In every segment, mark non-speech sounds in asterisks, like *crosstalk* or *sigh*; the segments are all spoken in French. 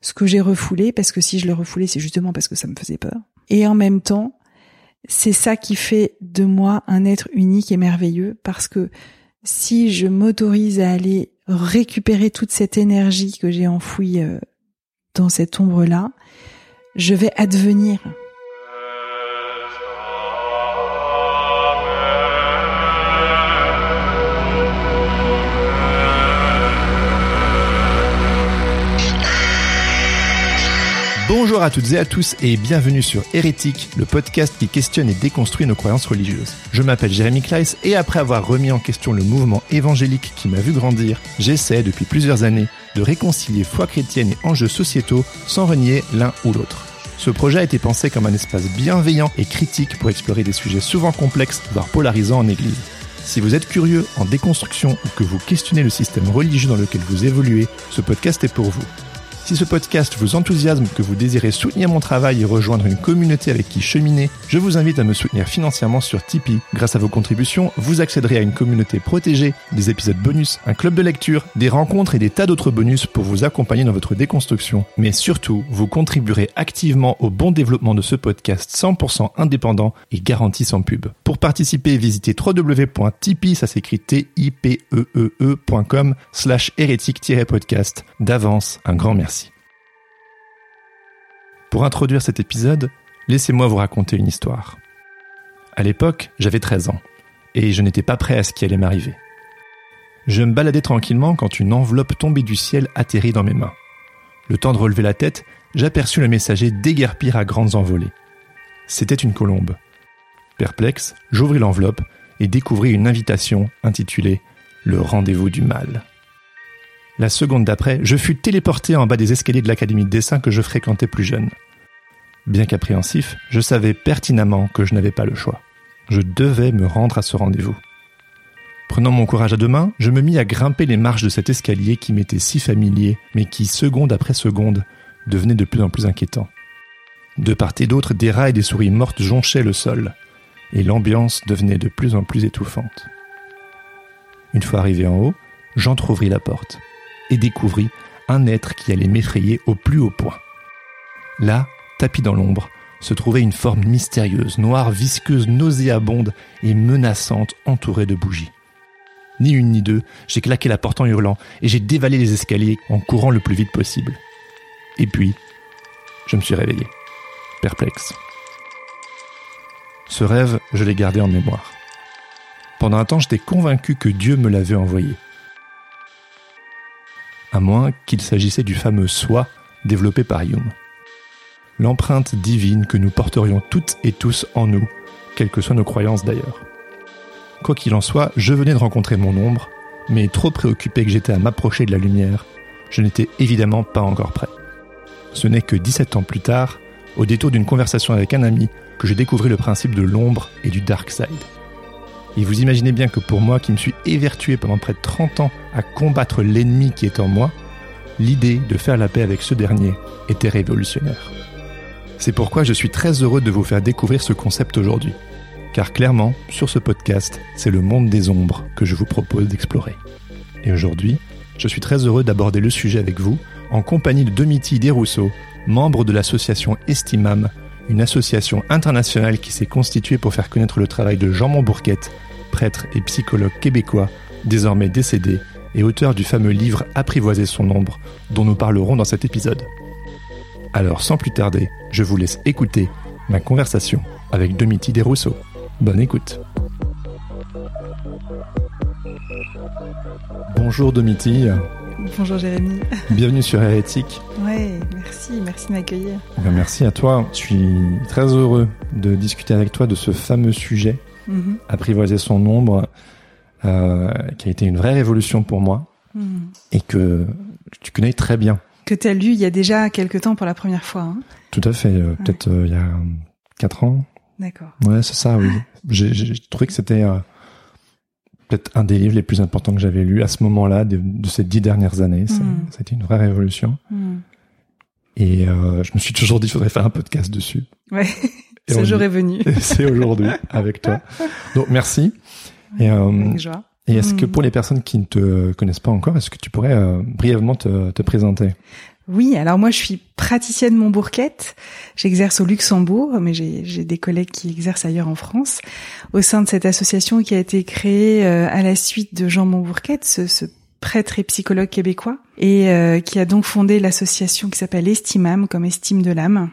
ce que j'ai refoulé, parce que si je l'ai refoulé, c'est justement parce que ça me faisait peur. Et en même temps, c'est ça qui fait de moi un être unique et merveilleux, parce que si je m'autorise à aller récupérer toute cette énergie que j'ai enfouie euh, dans cette ombre-là, je vais advenir. Bonjour à toutes et à tous et bienvenue sur Hérétique, le podcast qui questionne et déconstruit nos croyances religieuses. Je m'appelle Jérémy Kleiss et après avoir remis en question le mouvement évangélique qui m'a vu grandir, j'essaie depuis plusieurs années de réconcilier foi chrétienne et enjeux sociétaux sans renier l'un ou l'autre. Ce projet a été pensé comme un espace bienveillant et critique pour explorer des sujets souvent complexes, voire polarisants en Église. Si vous êtes curieux en déconstruction ou que vous questionnez le système religieux dans lequel vous évoluez, ce podcast est pour vous. Si ce podcast vous enthousiasme, que vous désirez soutenir mon travail et rejoindre une communauté avec qui cheminer, je vous invite à me soutenir financièrement sur Tipeee. Grâce à vos contributions, vous accéderez à une communauté protégée, des épisodes bonus, un club de lecture, des rencontres et des tas d'autres bonus pour vous accompagner dans votre déconstruction. Mais surtout, vous contribuerez activement au bon développement de ce podcast 100% indépendant et garanti sans pub. Pour participer, visitez p e e, e hérétique-podcast. D'avance, un grand merci. Pour introduire cet épisode, laissez-moi vous raconter une histoire. À l'époque, j'avais 13 ans, et je n'étais pas prêt à ce qui allait m'arriver. Je me baladais tranquillement quand une enveloppe tombée du ciel atterrit dans mes mains. Le temps de relever la tête, j'aperçus le messager déguerpir à grandes envolées. C'était une colombe. Perplexe, j'ouvris l'enveloppe et découvris une invitation intitulée Le rendez-vous du mal. La seconde d'après, je fus téléporté en bas des escaliers de l'académie de dessin que je fréquentais plus jeune. Bien qu'appréhensif, je savais pertinemment que je n'avais pas le choix. Je devais me rendre à ce rendez-vous. Prenant mon courage à deux mains, je me mis à grimper les marches de cet escalier qui m'était si familier, mais qui, seconde après seconde, devenait de plus en plus inquiétant. De part et d'autre, des rats et des souris mortes jonchaient le sol, et l'ambiance devenait de plus en plus étouffante. Une fois arrivé en haut, j'entr'ouvris la porte et découvrit un être qui allait m'effrayer au plus haut point. Là, tapis dans l'ombre, se trouvait une forme mystérieuse, noire, visqueuse, nauséabonde et menaçante, entourée de bougies. Ni une ni deux, j'ai claqué la porte en hurlant et j'ai dévalé les escaliers en courant le plus vite possible. Et puis, je me suis réveillé, perplexe. Ce rêve, je l'ai gardé en mémoire. Pendant un temps, j'étais convaincu que Dieu me l'avait envoyé à moins qu'il s'agissait du fameux soi développé par Hume. L'empreinte divine que nous porterions toutes et tous en nous, quelles que soient nos croyances d'ailleurs. Quoi qu'il en soit, je venais de rencontrer mon ombre, mais trop préoccupé que j'étais à m'approcher de la lumière, je n'étais évidemment pas encore prêt. Ce n'est que 17 ans plus tard, au détour d'une conversation avec un ami, que j'ai découvert le principe de l'ombre et du dark side. Et vous imaginez bien que pour moi, qui me suis évertué pendant près de 30 ans à combattre l'ennemi qui est en moi, l'idée de faire la paix avec ce dernier était révolutionnaire. C'est pourquoi je suis très heureux de vous faire découvrir ce concept aujourd'hui. Car clairement, sur ce podcast, c'est le monde des ombres que je vous propose d'explorer. Et aujourd'hui, je suis très heureux d'aborder le sujet avec vous, en compagnie de Domiti Desrousseaux, membre de l'association Estimam, une association internationale qui s'est constituée pour faire connaître le travail de Jean Montbourquette, prêtre et psychologue québécois, désormais décédé, et auteur du fameux livre Apprivoiser son ombre, dont nous parlerons dans cet épisode. Alors sans plus tarder, je vous laisse écouter ma conversation avec Domiti Desrousseaux. Bonne écoute. Bonjour Domiti. Bonjour Jérémy. Bienvenue sur Hérétique. Ouais, merci, merci de m'accueillir. Ben, merci à toi. Je suis très heureux de discuter avec toi de ce fameux sujet, Mhm. apprivoiser son ombre, euh, qui a été une vraie révolution pour moi Mhm. et que tu connais très bien. Que tu as lu il y a déjà quelques temps pour la première fois. Hein Tout à fait. euh, Peut-être euh, il y a quatre ans. D'accord. Ouais, c'est ça, oui. J'ai trouvé que c'était peut-être un des livres les plus importants que j'avais lu à ce moment-là, de, de ces dix dernières années. A été une vraie révolution. Mhm. Et euh, je me suis toujours dit qu'il faudrait faire un podcast dessus. Ouais, *laughs* ce jour est venu. *laughs* C'est aujourd'hui avec toi. Donc merci. Et, euh, Avec joie. et est-ce que Mm. pour les personnes qui ne te connaissent pas encore, est-ce que tu pourrais euh, brièvement te, te présenter? Oui, alors moi je suis praticienne Montbourquette. J'exerce au Luxembourg, mais j'ai des collègues qui exercent ailleurs en France. Au sein de cette association qui a été créée euh, à la suite de Jean Montbourquette, ce, ce prêtre et psychologue québécois, et euh, qui a donc fondé l'association qui s'appelle Estimam, comme estime de l'âme.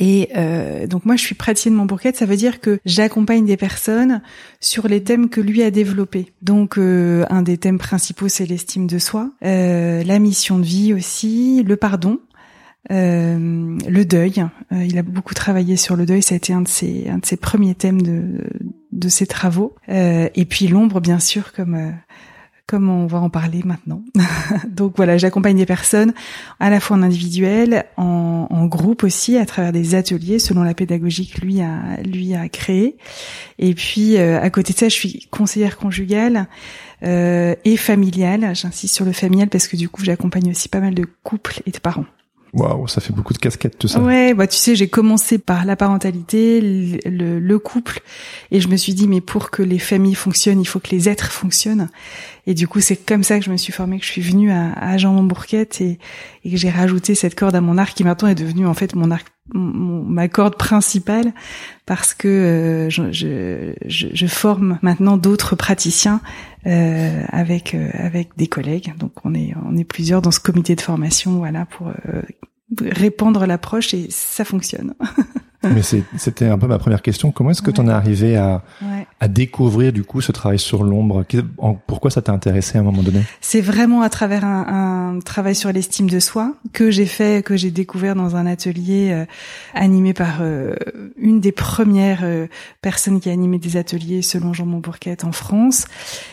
Et euh, donc moi je suis praticienne Montbourquette, ça veut dire que j'accompagne des personnes sur les thèmes que lui a développés. Donc euh, un des thèmes principaux c'est l'estime de soi, euh, la mission de vie aussi, le pardon, euh, le deuil. Euh, il a beaucoup travaillé sur le deuil, ça a été un de ses un de ses premiers thèmes de de ses travaux. Euh, et puis l'ombre bien sûr comme comme on va en parler maintenant. *laughs* Donc voilà, j'accompagne des personnes à la fois en individuel, en, en groupe aussi, à travers des ateliers selon la pédagogie que lui a lui a créé. Et puis euh, à côté de ça, je suis conseillère conjugale euh, et familiale. J'insiste sur le familial parce que du coup, j'accompagne aussi pas mal de couples et de parents. Waouh, ça fait beaucoup de casquettes tout ça. Ouais, bah tu sais, j'ai commencé par la parentalité, le, le- le couple, et je me suis dit mais pour que les familles fonctionnent, il faut que les êtres fonctionnent. Et du coup, c'est comme ça que je me suis formée, que je suis venue à, à Jean Montbourquette et, et que j'ai rajouté cette corde à mon arc qui maintenant est devenue en fait mon arc, mon- ma corde principale parce que euh, je, je, je, forme maintenant d'autres praticiens euh, avec euh, avec des collègues. Donc on est on est plusieurs dans ce comité de formation, voilà pour euh, répandre l'approche et ça fonctionne. *laughs* *laughs* Mais c'est- c'était un peu ma première question. Comment est-ce que Ouais. tu en es arrivé à, Ouais. à découvrir du coup ce travail sur l'ombre? Pourquoi ça t'a intéressé à un moment donné? C'est vraiment à travers un, un travail sur l'estime de soi que j'ai fait, que j'ai découvert dans un atelier euh, animé par euh, une des premières euh, personnes qui a animé des ateliers selon Jean Montbourquette en France.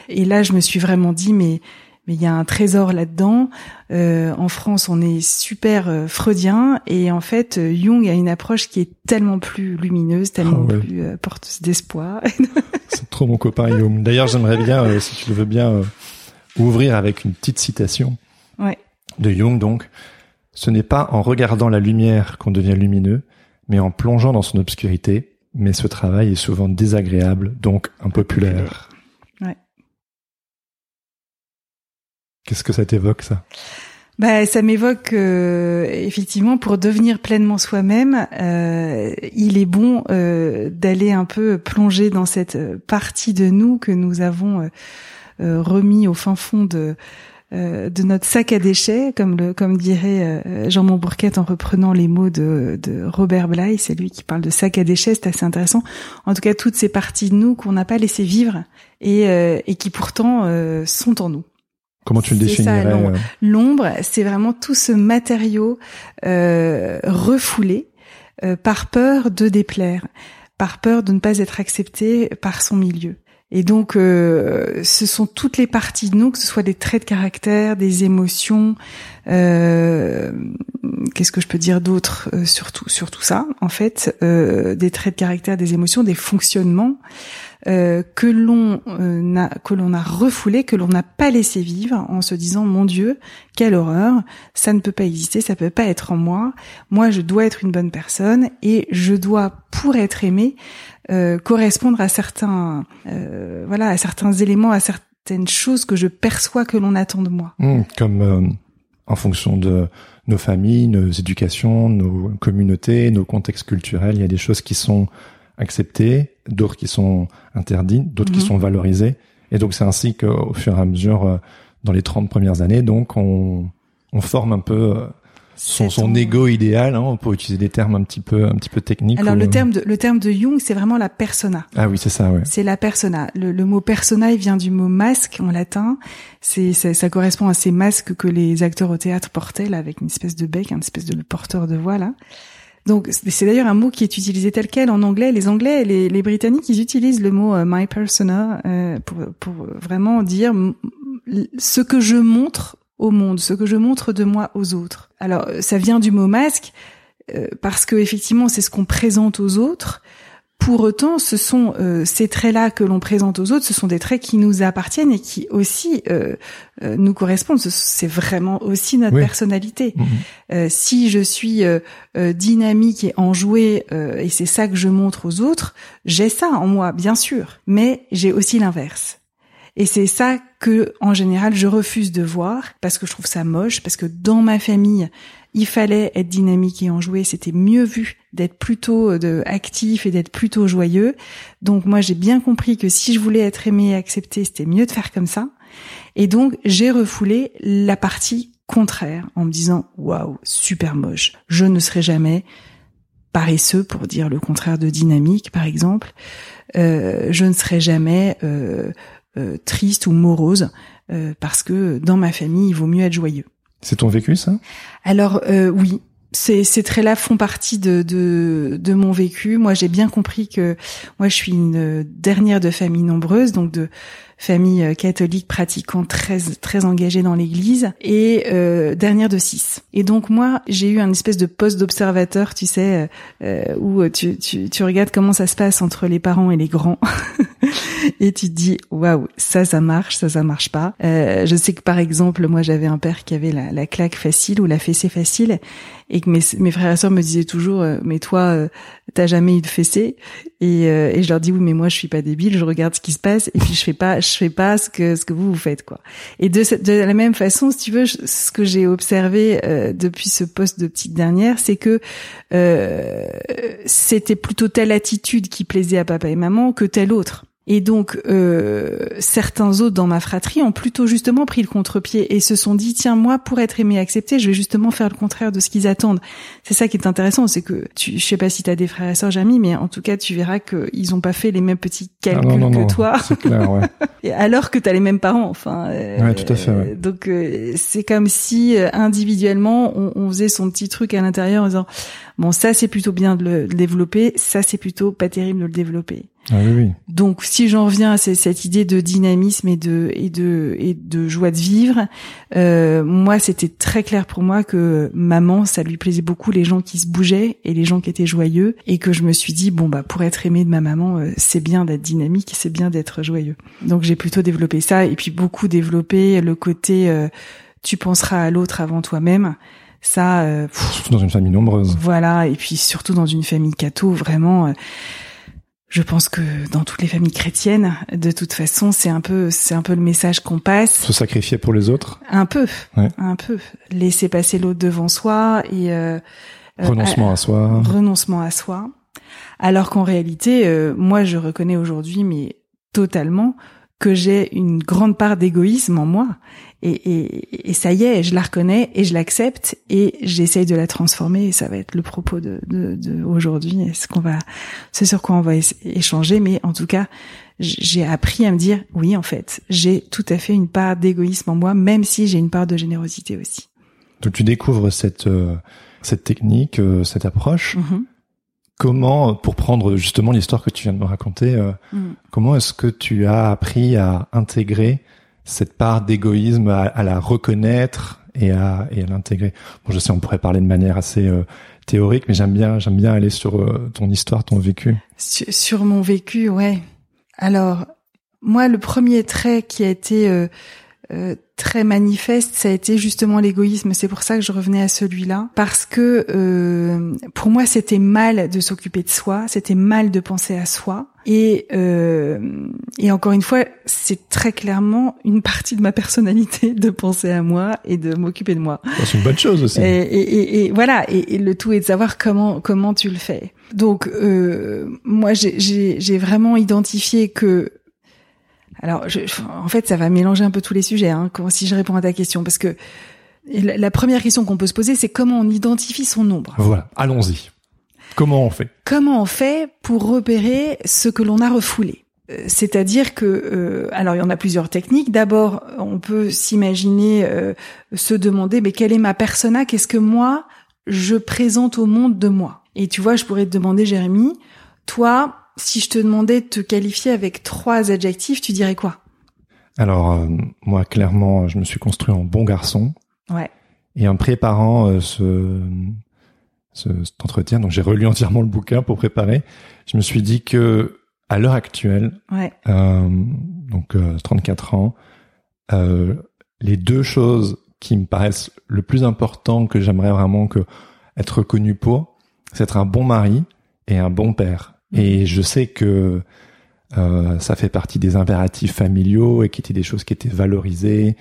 Et là, je me suis vraiment dit, mais mais il y a un trésor là-dedans. Euh, en France, on est super euh, freudien et en fait, euh, Jung a une approche qui est tellement plus lumineuse, tellement Ah ouais. plus euh, porteuse d'espoir. *laughs* C'est trop mon copain Guillaume. D'ailleurs, j'aimerais bien, euh, si tu le veux bien, ouvrir avec une petite citation ouais. de Jung. Donc, ce n'est pas en regardant la lumière qu'on devient lumineux, mais en plongeant dans son obscurité. Mais ce travail est souvent désagréable, donc impopulaire. Ouais. Qu'est-ce que ça t'évoque, ça? Bah, ça m'évoque euh, effectivement pour devenir pleinement soi-même, euh, il est bon euh, d'aller un peu plonger dans cette partie de nous que nous avons euh, euh, remis au fin fond de euh, de notre sac à déchets, comme le comme dirait Jean Montbourquette en reprenant les mots de, de Robert Bly, c'est lui qui parle de sac à déchets, c'est assez intéressant. En tout cas, toutes ces parties de nous qu'on n'a pas laissé vivre et, et qui pourtant sont en nous. Comment tu le définirais l'ombre. euh, L'ombre, c'est vraiment tout ce matériau euh, refoulé euh, par peur de déplaire, par peur de ne pas être accepté par son milieu. Et donc, euh, ce sont toutes les parties de nous, que ce soit des traits de caractère, des émotions. euh, Qu'est-ce que je peux dire d'autre euh, sur tout, sur tout ça En fait, euh, des traits de caractère, des émotions, des fonctionnements euh, que l'on euh, a que l'on a refoulé, que l'on n'a pas laissé vivre, en se disant mon Dieu, quelle horreur, ça ne peut pas exister, ça peut pas être en moi. Moi, je dois être une bonne personne et je dois, pour être aimé, euh, correspondre à certains, euh, voilà, à certains éléments, à cer- certaines choses que je perçois que l'on attend de moi. Mmh, comme euh, en fonction de nos familles, nos éducations, nos communautés, nos contextes culturels, il y a des choses qui sont acceptées, d'autres qui sont interdites, d'autres qui Mhm. sont valorisées. Et donc c'est ainsi qu'au fur et à mesure, euh, dans les 30 premières années, donc on, on forme un peu euh, son, son ego idéal, hein, pour utiliser des termes un petit peu, un petit peu techniques. Alors ou, le euh, terme de le terme de Jung, c'est vraiment la persona. Ah oui, c'est ça, ouais. C'est la persona. Le, le mot persona, il vient du mot masque en latin. C'est ça, ça correspond à ces masques que les acteurs au théâtre portaient là, avec une espèce de bec, une espèce de porteur de voix là. Donc c'est d'ailleurs un mot qui est utilisé tel quel en anglais. Les Anglais les, les Britanniques, ils utilisent le mot euh, my persona euh, pour, pour vraiment dire ce que je montre au monde, ce que je montre de moi aux autres. Alors euh, ça vient du mot masque euh, parce que effectivement c'est ce qu'on présente aux autres. Pour autant, ce sont euh, ces traits-là que l'on présente aux autres, ce sont des traits qui nous appartiennent et qui aussi euh, euh, nous correspondent. Ce- C'est vraiment aussi notre Oui. personnalité. Mhm. Euh, si je suis euh, euh, dynamique et enjouée, euh, et c'est ça que je montre aux autres, j'ai ça en moi, bien sûr. Mais j'ai aussi l'inverse. Et c'est ça que, en général, je refuse de voir parce que je trouve ça moche, parce que dans ma famille, il fallait être dynamique et enjoué. C'était mieux vu d'être plutôt euh, actif et d'être plutôt joyeux. Donc moi, j'ai bien compris que si je voulais être aimé et accepté, c'était mieux de faire comme ça. Et donc, j'ai refoulé la partie contraire en me disant, waouh, super moche. Je ne serai jamais paresseux pour dire le contraire de dynamique, par exemple. Euh, je ne serai jamais euh, triste ou morose parce que dans ma famille, il vaut mieux être joyeux. C'est ton vécu, ça? Alors euh, oui, ces, ces traits-là font partie de, de, de mon vécu. Moi, j'ai bien compris que moi, je suis une dernière de famille nombreuse, donc de famille euh, catholique pratiquant très très engagée dans l'Église et euh, dernière de six. Et donc moi, j'ai eu un espèce de poste d'observateur, tu sais, euh, où tu, tu tu regardes comment ça se passe entre les parents et les grands. *laughs* *laughs* et tu dis waouh ça ça marche ça ça marche pas. Euh, je sais que par exemple moi j'avais un père qui avait la claque facile ou la fessée facile et que mes, frères et sœurs me disaient toujours euh, mais toi euh, t'as jamais eu de fessée. Et, euh, et je leur dis oui mais moi je suis pas débile je regarde ce qui se passe et puis je fais pas je fais pas ce que ce que vous vous faites quoi. Et de, de la même façon si tu veux ce que j'ai observé euh, depuis ce poste de petite dernière c'est que euh, c'était plutôt telle attitude qui plaisait à papa et maman que telle autre et donc, euh, certains autres dans ma fratrie ont plutôt justement pris le contre-pied et se sont dit, tiens, moi, pour être aimé et accepté, je vais justement faire le contraire de ce qu'ils attendent. C'est ça qui est intéressant, c'est que tu, je sais pas si tu as des frères et sœurs, Jamy, mais en tout cas, tu verras qu'ils ont pas fait les mêmes petits Ah, calculs non, non, que non, toi, clair, ouais. *laughs* alors que tu as les mêmes parents. Enfin, euh, Ouais, tout à fait, ouais. Donc, euh, c'est comme si euh, individuellement, on, on faisait son petit truc à l'intérieur en disant, bon, ça, c'est plutôt bien de le, de développer, ça, c'est plutôt pas terrible de le développer. Ah oui, oui. Donc, si j'en reviens à ce- cette idée de dynamisme et de et de et de joie de vivre, euh, moi, c'était très clair pour moi que maman, ça lui plaisait beaucoup les gens qui se bougeaient et les gens qui étaient joyeux, et que je me suis dit bon bah pour être aimé de ma maman, euh, c'est bien d'être dynamique, c'est bien d'être joyeux. Donc j'ai plutôt développé ça et puis beaucoup développé le côté euh, tu penseras à l'autre avant toi-même. Ça, euh, pff, Surtout dans une famille nombreuse. voilà, et puis surtout dans une famille catho, vraiment. euh, je pense que dans toutes les familles chrétiennes, de toute façon, c'est un peu, c'est un peu le message qu'on passe. Se sacrifier pour les autres. Un peu, Ouais. un peu. Laisser passer l'autre devant soi et euh, euh, Renoncement à soi. renoncement à soi. Alors qu'en réalité, euh, moi, je reconnais aujourd'hui, mais totalement, que j'ai une grande part d'égoïsme en moi. Et, et, et ça y est, je la reconnais et je l'accepte et j'essaye de la transformer. Et ça va être le propos de, de, de aujourd'hui. Et ce qu'on va, c'est sur quoi on va échanger. Mais en tout cas, j'ai appris à me dire, oui, en fait, j'ai tout à fait une part d'égoïsme en moi, même si j'ai une part de générosité aussi. Donc tu découvres cette euh, cette technique, euh, cette approche. Mhm. Comment, pour prendre justement l'histoire que tu viens de me raconter, euh, Mhm. comment est-ce que tu as appris à intégrer cette part d'égoïsme, à, à la reconnaître et à, et à l'intégrer? Bon, je sais, on pourrait parler de manière assez euh, théorique, mais j'aime bien, j'aime bien aller sur euh, ton histoire, ton vécu. Sur, sur mon vécu, ouais. Alors, moi, le premier trait qui a été euh, très manifeste, ça a été justement l'égoïsme. C'est pour ça que je revenais à celui-là, parce que euh, pour moi, c'était mal de s'occuper de soi, c'était mal de penser à soi. Et, euh, et encore une fois, c'est très clairement une partie de ma personnalité *laughs* de penser à moi et de m'occuper de moi. C'est une bonne chose aussi. Et, et, et voilà, et, le tout est de savoir comment comment tu le fais. Donc euh, moi, j'ai vraiment identifié que alors, je, en fait, ça va mélanger un peu tous les sujets, hein, si je réponds à ta question, parce que la, première question qu'on peut se poser, c'est comment on identifie son nombre. Voilà, allons-y. Comment on fait? Comment on fait pour repérer ce que l'on a refoulé? Euh, c'est-à-dire que, euh, alors il y en a plusieurs techniques. D'abord, on peut s'imaginer, euh, se demander, mais quelle est ma persona? Qu'est-ce que moi je présente au monde de moi? Et tu vois, je pourrais te demander, Jérémy, toi, si je te demandais de te qualifier avec trois adjectifs, tu dirais quoi? Alors, euh, moi, clairement, je me suis construit en bon garçon. Ouais. Et en préparant euh, ce, ce, cet entretien, donc j'ai relu entièrement le bouquin pour préparer, je me suis dit que à l'heure actuelle, ouais. euh, donc 34 euh, ans, les deux choses qui me paraissent le plus important que j'aimerais vraiment que être reconnu pour, c'est être un bon mari et un bon père. Et je sais que euh, ça fait partie des impératifs familiaux et qui étaient des choses qui étaient valorisées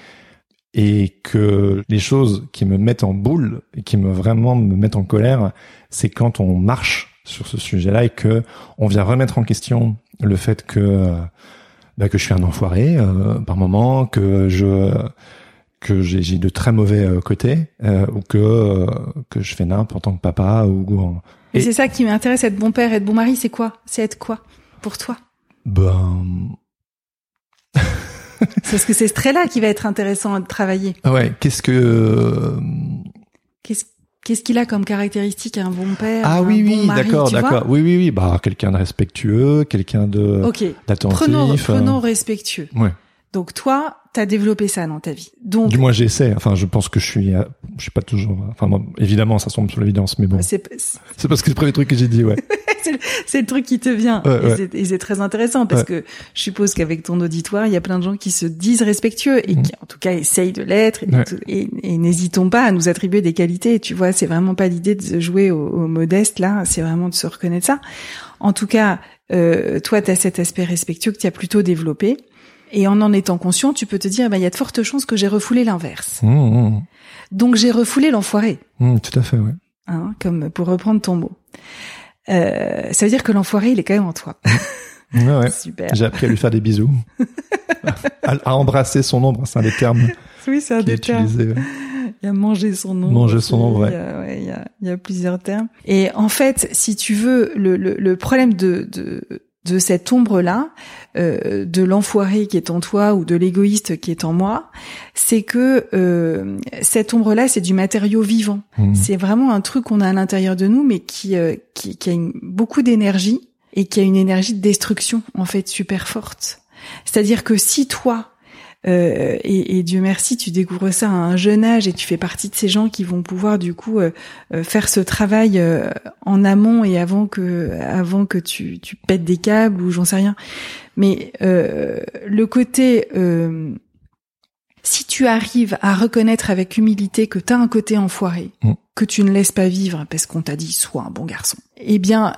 et que les choses qui me mettent en boule et qui me vraiment me mettent en colère, c'est quand on marche sur ce sujet-là et que on vient remettre en question le fait que bah, que je suis un enfoiré euh, par moment, que je que j'ai de très mauvais euh, côtés euh, ou que euh, que je fais n'importe en tant que papa ou et c'est ça qui m'intéresse, être bon père, être bon mari, c'est quoi? C'est être quoi? Pour toi? Ben. c'est parce que c'est ce trait-là qui va être intéressant à travailler. Ouais. Qu'est-ce que. Euh, qu'est-ce Qu'est-ce qu'il a comme caractéristique un bon père Ah oui, oui, d'accord, d'accord. Oui, oui, oui. Bah, quelqu'un de respectueux, quelqu'un de Ok. d'attentif. Prenons, prenons respectueux. Ouais. Donc toi, t'as développé ça dans ta vie. Donc du moins j'essaie. Enfin, je pense que je suis, euh, je suis pas toujours. Enfin, évidemment, ça tombe sur l'évidence, mais bon. C'est parce que c'est le premier truc que j'ai dit, ouais. *laughs* c'est le, truc qui te vient. et c'est très intéressant parce que je suppose qu'avec ton auditoire, il y a plein de gens qui se disent respectueux et qui, en tout cas, essayent de l'être. Et, et, n'hésitons pas à nous attribuer des qualités. Tu vois, c'est vraiment pas l'idée de jouer au, au modeste là. C'est vraiment de se reconnaître ça. En tout cas, euh, toi, tu as cet aspect respectueux que tu as plutôt développé. Et en en étant conscient, tu peux te dire, bah, il y a de fortes chances que j'ai refoulé l'inverse. Mmh, mmh. Donc j'ai refoulé l'enfoiré. Mmh, tout à fait, ouais. Hein, comme pour reprendre ton mot. Euh, ça veut dire que l'enfoiré, il est quand même en toi. Ouais, ouais. *laughs* Super. J'ai appris à lui faire des bisous. *laughs* à, embrasser son ombre, c'est un des termes. Oui, c'est un des termes. Il y a manger son ombre. Manger son ombre, ouais. Il y, a, ouais, il, y a, il y a plusieurs termes. Et en fait, si tu veux, le, le, le problème de, de de cette ombre-là, euh, de l'enfoiré qui est en toi ou de l'égoïste qui est en moi, c'est que euh, cette ombre-là, c'est du matériau vivant. Mmh. C'est vraiment un truc qu'on a à l'intérieur de nous, mais qui, euh, qui, qui, a beaucoup d'énergie et qui a une énergie de destruction en fait super forte. C'est-à-dire que si toi, euh, et, et, Dieu merci, tu découvres ça à un jeune âge et tu fais partie de ces gens qui vont pouvoir du coup euh, euh, faire ce travail en amont et avant que avant que tu, tu pètes des câbles ou j'en sais rien. Mais le côté si tu arrives à reconnaître avec humilité que tu as un côté enfoiré, mm. que tu ne laisses pas vivre parce qu'on t'a dit sois un bon garçon, eh bien,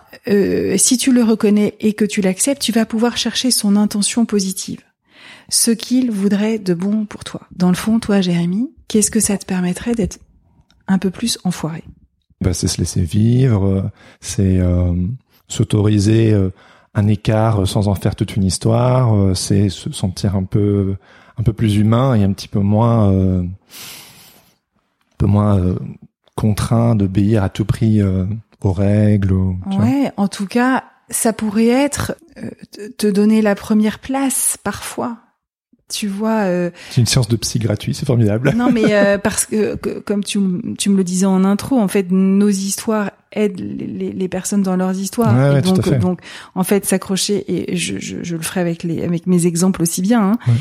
si tu le reconnais et que tu l'acceptes, tu vas pouvoir chercher son intention positive ce qu'il voudrait de bon pour toi. Dans le fond, toi, Jérémy, qu'est-ce que ça te permettrait d'être un peu plus enfoiré? Bah, C'est se laisser vivre, c'est euh, s'autoriser euh, un écart sans en faire toute une histoire, euh, c'est se sentir un peu un peu plus humain et un petit peu moins un peu moins contraint d'obéir à tout prix aux règles. ouais, en tout cas, ça pourrait être te donner la première place parfois tu vois. Euh, c'est une séance de psy gratuit, c'est formidable. Non, mais euh, *laughs* parce que, comme tu, tu me le disais en intro, en fait, nos histoires aident les, les personnes dans leurs histoires. Ouais, donc, tout à fait. donc, en fait, s'accrocher et je, je, je, le ferai avec les avec mes exemples aussi bien. Hein,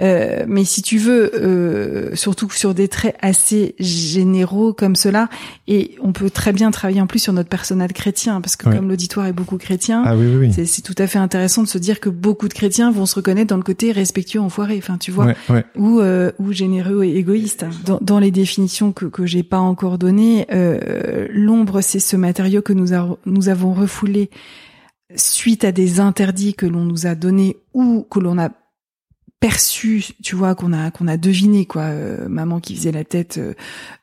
Euh, mais si tu veux, euh, surtout sur des traits assez généraux comme cela, et on peut très bien travailler en plus sur notre personnel chrétien, parce que comme l'auditoire est beaucoup chrétien, ah, oui, oui, c'est tout à fait intéressant de se dire que beaucoup de chrétiens vont se reconnaître dans le côté respectueux, enfoiré, enfin tu vois, ou euh, ou généreux et égoïste. Dans, dans les définitions que que j'ai pas encore données, euh, l'ombre c'est ce matériau que nous, nous avons refoulé suite à des interdits que l'on nous a donnés ou que l'on a perçu, tu vois, qu'on a qu'on a deviné quoi, euh, maman qui faisait la tête euh,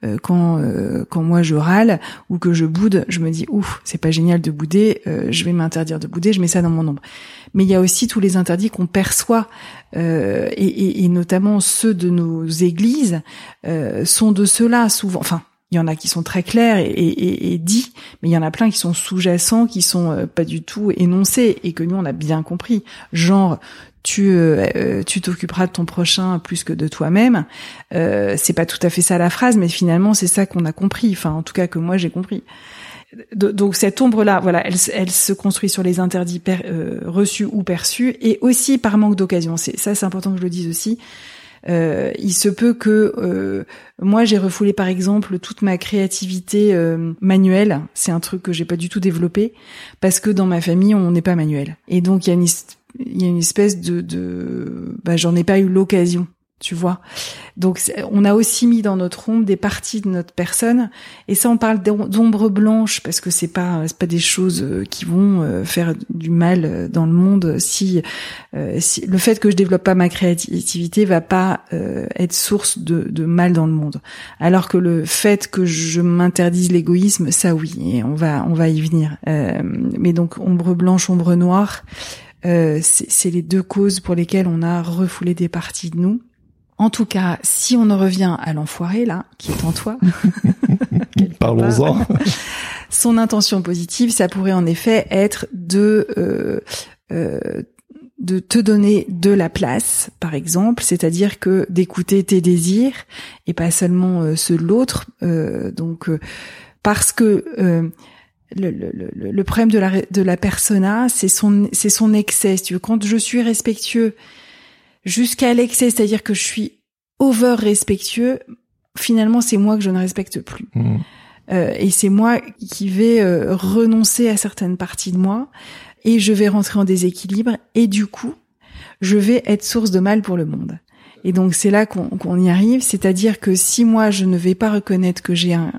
euh, quand quand moi je râle ou que je boude, je me dis ouf, c'est pas génial de bouder, je vais m'interdire de bouder, je mets ça dans mon ombre. Mais il y a aussi tous les interdits qu'on perçoit et, et, et, notamment ceux de nos églises sont de ceux-là souvent, enfin il y en a qui sont très clairs et, et, et, dits, mais il y en a plein qui sont sous-jacents, qui sont euh, pas du tout énoncés et que nous on a bien compris. Genre tu euh, euh, tu t'occuperas de ton prochain plus que de toi-même. c'est pas tout à fait ça la phrase, mais finalement c'est ça qu'on a compris. Enfin, en tout cas que moi j'ai compris. Donc cette ombre-là, voilà, elle, elle, se construit sur les interdits reçus ou perçus, et aussi par manque d'occasion. C'est ça, c'est important que je le dise aussi. Euh, il se peut que euh, moi j'ai refoulé par exemple toute ma créativité euh, manuelle. C'est un truc que j'ai pas du tout développé parce que dans ma famille on n'est pas manuel. Et donc il y a une il y a une espèce de, de bah, j'en ai pas eu l'occasion tu vois. Donc on a aussi mis dans notre ombre des parties de notre personne et ça on parle d'ombre blanche parce que c'est pas c'est pas des choses euh, qui vont euh, faire du mal euh, dans le monde si, si le fait que je développe pas ma créativité va pas être source de, de, mal dans le monde. Alors que le fait que je m'interdise l'égoïsme, ça oui, et on va on va y venir. mais donc ombre blanche, ombre noire, c'est les deux causes pour lesquelles on a refoulé des parties de nous. En tout cas, si on en revient à l'enfoiré là, qui est en toi, *laughs* parlons-en. *laughs* Son intention positive, ça pourrait en effet être de euh, euh, de te donner de la place, par exemple, c'est-à-dire que d'écouter tes désirs et pas seulement euh, ceux de l'autre. donc parce que le, le, le, problème de la de la persona, c'est son c'est son excès. tu veux, quand je suis respectueux jusqu'à l'excès, c'est-à-dire que je suis over respectueux, finalement c'est moi que je ne respecte plus. Mmh. Euh, et c'est moi qui vais euh, renoncer à certaines parties de moi et je vais rentrer en déséquilibre et du coup je vais être source de mal pour le monde. Et donc c'est là qu'on y arrive, c'est-à-dire que si moi je ne vais pas reconnaître que j'ai un,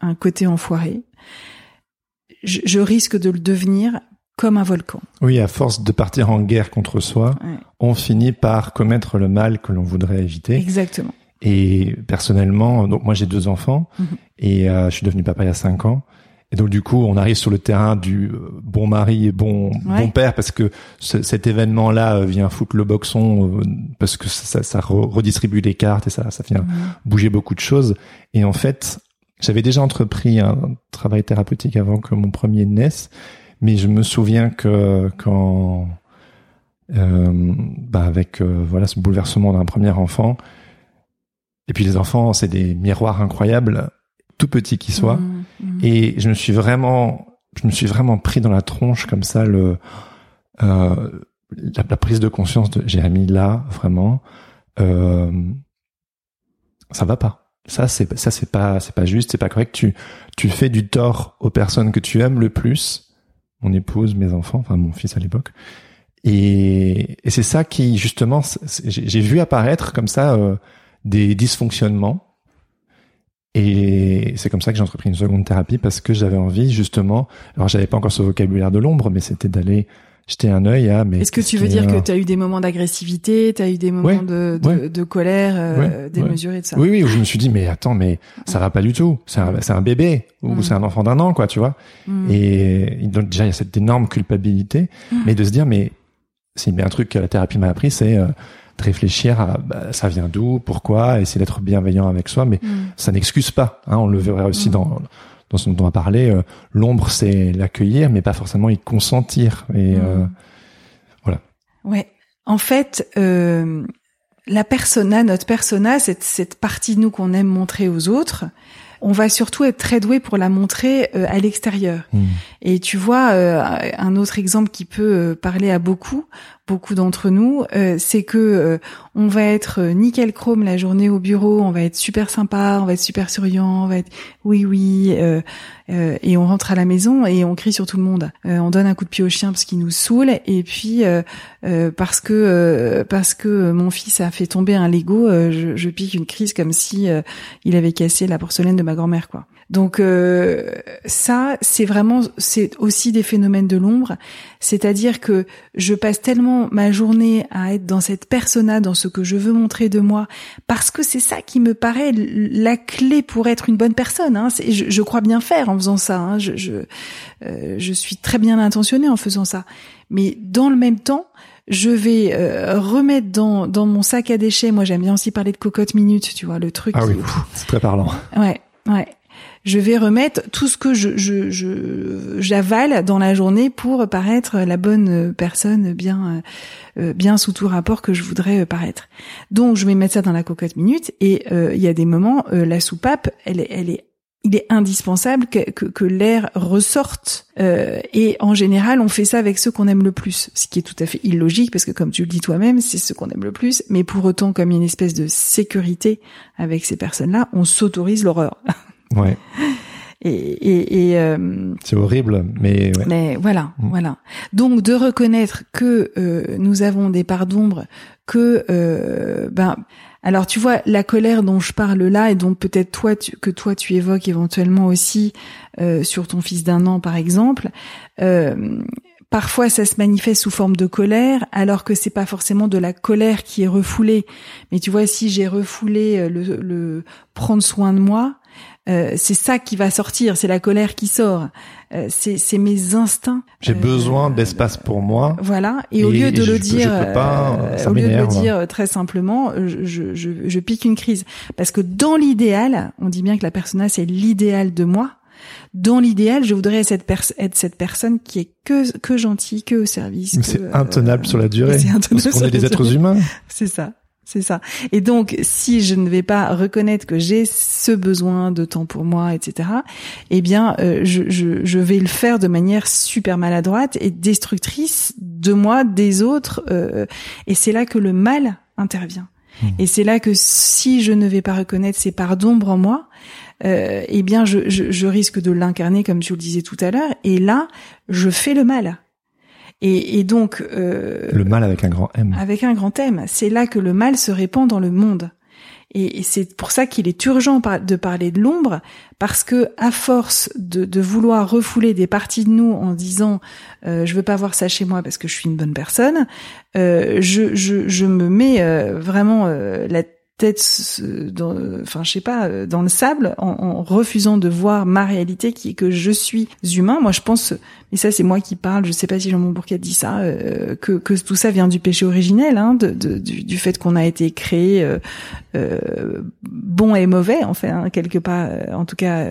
un côté enfoiré, je, je, risque de le devenir comme un volcan. Oui, à force de partir en guerre contre soi, on finit par commettre le mal que l'on voudrait éviter. Exactement. Et personnellement, donc moi j'ai deux enfants mhm. et euh, je suis devenu papa il y a cinq ans. Et donc du coup, on arrive sur le terrain du euh, bon mari et bon bon père parce que cet événement-là euh, vient foutre le boxon parce que ça, ça redistribue les cartes et ça ça vient mhm. bouger beaucoup de choses. Et en fait, j'avais déjà entrepris un travail thérapeutique avant que mon premier naisse mais je me souviens que quand, euh, bah avec euh, voilà ce bouleversement d'un premier enfant, et puis les enfants, c'est des miroirs incroyables, tout petits qu'ils soient, mmh, mmh. et je me suis vraiment, je me suis vraiment pris dans la tronche comme ça le euh, la, prise de conscience de Jérémy là vraiment, ça va pas. Ça c'est ça c'est pas c'est pas juste, c'est pas correct. Tu tu fais du tort aux personnes que tu aimes le plus mon épouse, mes enfants, enfin mon fils à l'époque. Et, c'est ça qui justement, j'ai vu apparaître comme ça euh, des dysfonctionnements. Et c'est comme ça que j'ai entrepris une seconde thérapie parce que j'avais envie justement, alors j'avais pas encore ce vocabulaire de l'ombre, mais c'était d'aller jeter un œil à mais est-ce que tu veux dire que tu as eu des moments d'agressivité tu as eu des moments de, de, de, colère euh, démesurée de ça oui oui où je me suis dit mais attends mais ça va pas du tout. C'est un, un bébé ou mm. c'est un enfant d'un an quoi tu vois. Mm. et donc déjà il y a cette énorme culpabilité. Mm. mais de se dire mais c'est un truc que la thérapie m'a appris c'est euh, de réfléchir à bah, ça vient d'où pourquoi essayer d'être bienveillant avec soi mais ça n'excuse pas hein, on le verra aussi dans dont on va parler, euh, l'ombre c'est l'accueillir, mais pas forcément y consentir. Et euh, mmh. voilà. Ouais. En fait, euh, la persona, notre persona, cette, cette partie de nous qu'on aime montrer aux autres, on va surtout être très doué pour la montrer euh, à l'extérieur. Mmh. Et tu vois, un autre exemple qui peut parler à beaucoup, beaucoup d'entre nous, c'est que on va être euh, nickel chrome la journée au bureau, on va être super sympa, on va être super souriant, on va être oui oui, euh, euh, et on rentre à la maison et on crie sur tout le monde. on donne un coup de pied au chien parce qu'il nous saoule, et puis parce que parce que mon fils a fait tomber un Lego, je, je, pique une crise comme si il avait cassé la porcelaine de ma grand-mère quoi. Donc euh, ça, c'est vraiment, c'est aussi des phénomènes de l'ombre. C'est-à-dire que je passe tellement ma journée à être dans cette persona, dans ce que je veux montrer de moi, parce que c'est ça qui me paraît la clé pour être une bonne personne. Hein. Je, je, crois bien faire en faisant ça. Hein. Je, je, euh, je suis très bien intentionnée en faisant ça. Mais dans le même temps, je vais euh, remettre dans, dans mon sac à déchets. Moi, j'aime bien aussi parler de cocotte minute, tu vois, le truc. Ah oui, c'est très parlant. Ouais, ouais je vais remettre tout ce que je, je, j'avale dans la journée pour paraître la bonne personne bien euh, bien sous tout rapport que je voudrais paraître. Donc je vais mettre ça dans la cocotte minute et euh, il y a des moments euh, la soupape elle est elle est il est indispensable que, que, que l'air ressorte. Euh, et en général, on fait ça avec ceux qu'on aime le plus, ce qui est tout à fait illogique parce que, comme tu le dis toi-même, c'est ceux qu'on aime le plus. Mais pour autant, comme il y a une espèce de sécurité avec ces personnes-là, on s'autorise l'horreur. *laughs* Ouais. Et, et, et euh, c'est horrible, mais ouais. mais voilà, mm. voilà. Donc de reconnaître que euh, nous avons des parts d'ombre, que euh, ben alors tu vois la colère dont je parle là et dont peut-être toi tu, que toi tu évoques éventuellement aussi euh, sur ton fils d'un an par exemple. Euh, Parfois, ça se manifeste sous forme de colère, alors que c'est pas forcément de la colère qui est refoulée. Mais tu vois, si j'ai refoulé euh, le, le, prendre soin de moi, c'est ça qui va sortir, c'est la colère qui sort, euh, c'est mes instincts. J'ai euh, besoin d'espace pour moi. Voilà, et, au lieu de le dire, au lieu de le dire très simplement, je, je, je, pique une crise, parce que dans l'idéal, on dit bien que la persona c'est l'idéal de moi. Dans l'idéal, je voudrais être cette, être cette personne qui est que que gentille, que au service. C'est intenable sur la durée. C'est intenable parce qu'on est des êtres humains. *laughs* C'est ça. C'est ça. Et donc, si je ne vais pas reconnaître que j'ai ce besoin de temps pour moi, etc., eh bien, euh, je, je, je, vais le faire de manière super maladroite et destructrice de moi, des autres. Euh, et c'est là que le mal intervient. Mmh. Et c'est là que si je ne vais pas reconnaître ces parts d'ombre en moi, euh, eh bien, je, je, je risque de l'incarner comme tu le disais tout à l'heure. Et là, je fais le mal. Et, et donc euh, le mal avec un grand M. Avec un grand M, c'est là que le mal se répand dans le monde. Et, c'est pour ça qu'il est urgent de parler de l'ombre, parce que à force de, de, vouloir refouler des parties de nous en disant euh, je veux pas voir ça chez moi parce que je suis une bonne personne, euh, je, je, je, me mets euh, vraiment euh, la tête dans, enfin je sais pas, euh, dans le sable, en, en, refusant de voir ma réalité qui est que je suis humain. Moi, je pense, et ça c'est moi qui parle. Je sais pas si Jean Bourquet dit ça, euh, que, que tout ça vient du péché originel, hein, de, de, du, fait qu'on a été créé euh, euh, bon et mauvais, en fait, hein, quelque part, en tout cas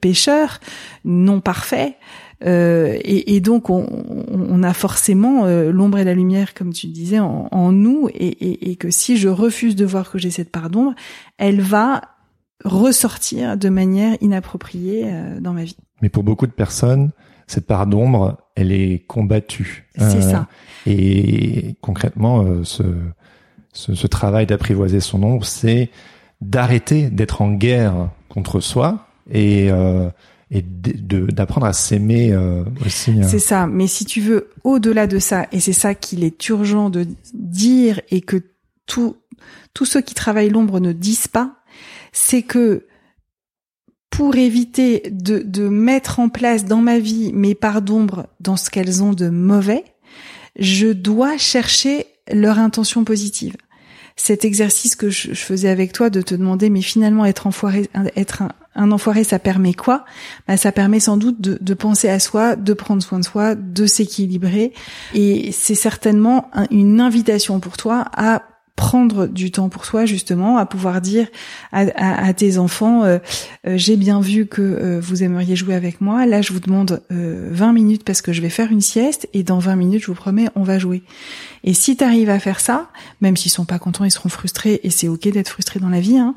pécheur, non parfait. Euh, et, et, donc on, on a forcément euh, l'ombre et la lumière, comme tu disais, en, en nous, et, et, et, que si je refuse de voir que j'ai cette part d'ombre, elle va ressortir de manière inappropriée euh, dans ma vie. Mais pour beaucoup de personnes, cette part d'ombre, elle est combattue. C'est ça. Et concrètement, ce, ce, ce travail d'apprivoiser son ombre, c'est d'arrêter d'être en guerre contre soi et et d'apprendre à s'aimer euh, aussi. Euh. C'est ça. Mais si tu veux, au-delà de ça, et c'est ça qu'il est urgent de dire et que tous tous ceux qui travaillent l'ombre ne disent pas, c'est que pour éviter de, de mettre en place dans ma vie mes parts d'ombre dans ce qu'elles ont de mauvais, je dois chercher leur intention positive cet exercice que je, faisais avec toi de te demander mais finalement être enfoiré être un, enfoiré ça permet quoi? Bah, ça permet sans doute de, penser à soi de prendre soin de soi de s'équilibrer. Et c'est certainement une invitation pour toi à prendre du temps pour soi justement, à pouvoir dire à, à, tes enfants euh, euh, j'ai bien vu que euh, vous aimeriez jouer avec moi, là je vous demande 20 minutes parce que je vais faire une sieste et dans 20 minutes je vous promets on va jouer. Et si tu arrives à faire ça, même s'ils sont pas contents, ils seront frustrés et c'est ok d'être frustré dans la vie. Hein,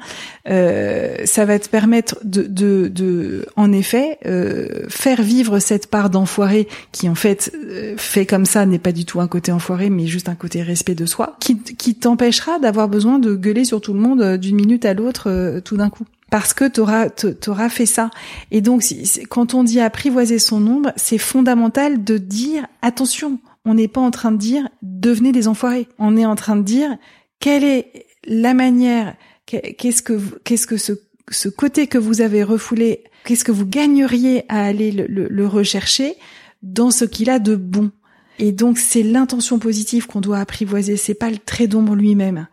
euh, ça va te permettre de, de, de en effet, euh, faire vivre cette part d'enfoiré qui en fait euh, fait comme ça n'est pas du tout un côté enfoiré, mais juste un côté respect de soi, qui, qui t'empêche t'empêchera d'avoir besoin de gueuler sur tout le monde d'une minute à l'autre tout d'un coup parce que t'auras t'auras fait ça. Et donc, quand on dit apprivoiser son ombre, c'est fondamental de dire attention. On n'est pas en train de dire devenez des enfoirés. On est en train de dire quelle est la manière, qu'est-ce que qu'est-ce que ce ce côté que vous avez refoulé, qu'est-ce que vous gagneriez à aller le, le rechercher dans ce qu'il a de bon. Et donc c'est l'intention positive qu'on doit apprivoiser, c'est pas le trait d'ombre lui-même.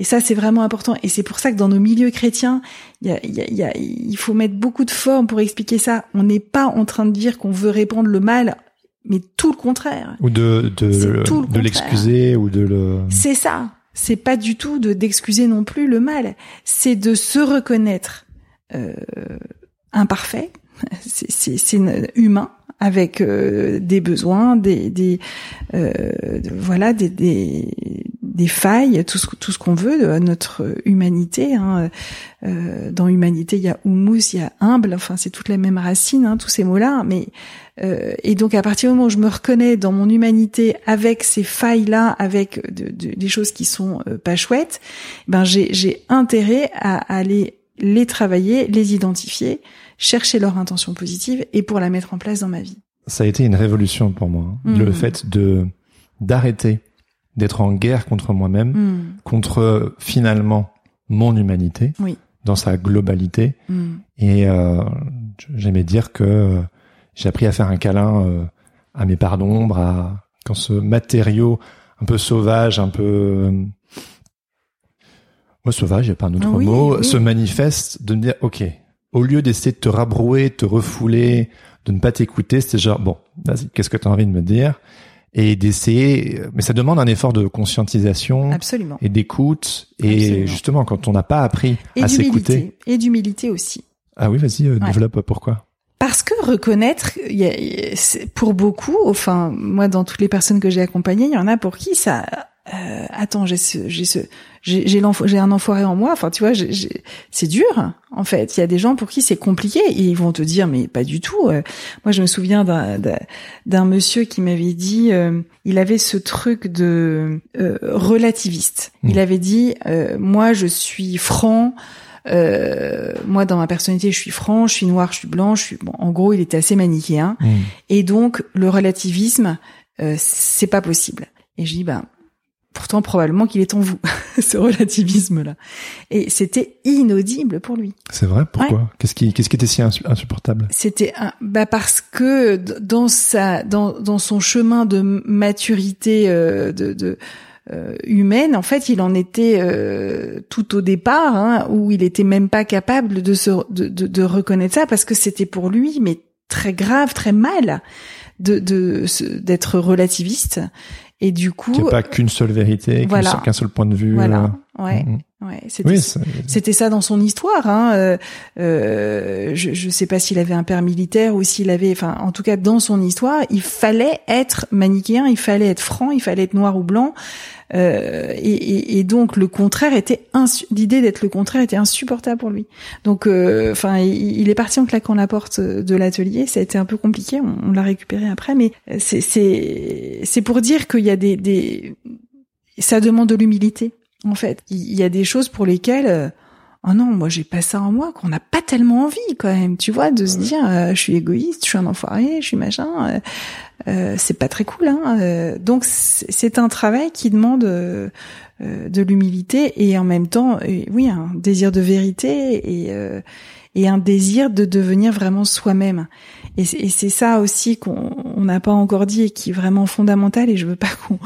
Et ça, c'est vraiment important. Et c'est pour ça que dans nos milieux chrétiens, il, y a, y a, il faut mettre beaucoup de formes pour expliquer ça. On n'est pas en train de dire qu'on veut répandre le mal, mais tout le contraire. Ou de, de, de l'excuser ou de le... C'est ça. C'est pas du tout de d'excuser non plus le mal. C'est de se reconnaître euh, imparfait. *laughs* C'est humain avec euh, des besoins, des, des euh, voilà, des, des, des, failles, tout ce, tout ce qu'on veut de notre humanité. Hein. Euh, dans humanité, il y a humus, il y a humble. Enfin, c'est toutes les mêmes racines, hein, tous ces mots-là. Mais euh, et donc à partir du moment où je me reconnais dans mon humanité avec ces failles-là, avec des choses qui sont euh, pas chouettes, ben j'ai intérêt à aller les travailler, les identifier chercher leur intention positive et pour la mettre en place dans ma vie. Ça a été une révolution pour moi, hein. le mmh. fait de d'arrêter d'être en guerre contre moi-même, mmh. contre finalement mon humanité, oui. dans sa globalité. Mmh. Et euh, j'aimais dire que j'ai appris à faire un câlin euh, à mes parts d'ombre, à quand ce matériau un peu sauvage, un peu euh, moi sauvage, il n'y a pas un autre mot, se manifeste, de me dire ok, au lieu d'essayer de te rabrouer, de te refouler, de ne pas t'écouter, c'était genre bon, vas-y, qu'est-ce que tu as envie de me dire? Et d'essayer mais ça demande un effort de conscientisation Absolument. et d'écoute et justement quand on n'a pas appris à s'écouter. Et d'humilité aussi. Ah oui, vas-y, euh, développe pourquoi? Parce que reconnaître, y a, pour beaucoup, enfin moi dans toutes les personnes que j'ai accompagnées, il y en a pour qui ça euh, attends, j'ai ce, j'ai ce, j'ai, j'ai un enfoiré en moi. Enfin, tu vois, c'est dur. En fait, il y a des gens pour qui c'est compliqué et ils vont te dire, mais pas du tout. Euh. moi, je me souviens d'un, d'un, monsieur qui m'avait dit, euh, il avait ce truc de euh, relativiste. Mmh. Il avait dit, moi, je suis franc. moi, dans ma personnalité, je suis franc, je suis noir, je suis blanc. Je suis bon. En gros, il était assez manichéen. Mmh. Et donc, le relativisme, c'est pas possible. Et je dis, ben Pourtant, probablement qu'il est en vous, *laughs* ce relativisme-là. Et c'était inaudible pour lui. C'est vrai? Pourquoi? Qu'est-ce qui, qu'est-ce qui était si insupportable? C'était bah parce que dans sa, dans, dans son chemin de maturité euh, de, de euh, humaine, en fait, il en était euh, tout au départ, hein, où il était même pas capable de se, de, de, de reconnaître ça parce que c'était pour lui, mais très grave, très mal de d'être relativiste et du coup, il n'y a pas qu'une seule vérité, qu'un seul, point de vue. Voilà. Euh, ouais. Mm, ouais. C'était, ça dans son histoire. Hein. Euh, euh je ne sais pas s'il avait un père militaire ou s'il avait, enfin, en tout cas dans son histoire, il fallait être manichéen, il fallait être franc, il fallait être noir ou blanc. Euh, et, et, donc le contraire était l'idée d'être le contraire était insupportable pour lui. Donc, euh, enfin, il, est parti en claquant la porte de l'atelier. Ça a été un peu compliqué. On, l'a récupéré après, mais c'est pour dire qu'il y a des des ça demande de l'humilité en fait. Il y a des choses pour lesquelles oh non, moi j'ai pas ça en moi, qu'on n'a pas tellement envie quand même, tu vois, de se dire je suis égoïste, je suis un enfoiré, je suis machin. Euh, c'est pas très cool. Hein euh, donc c'est un travail qui demande euh, de l'humilité et en même temps, oui, un désir de vérité et, et un désir de devenir vraiment soi-même. Et c'est ça aussi qu'on n'a pas encore dit et qui est vraiment fondamental. Et je veux pas qu'on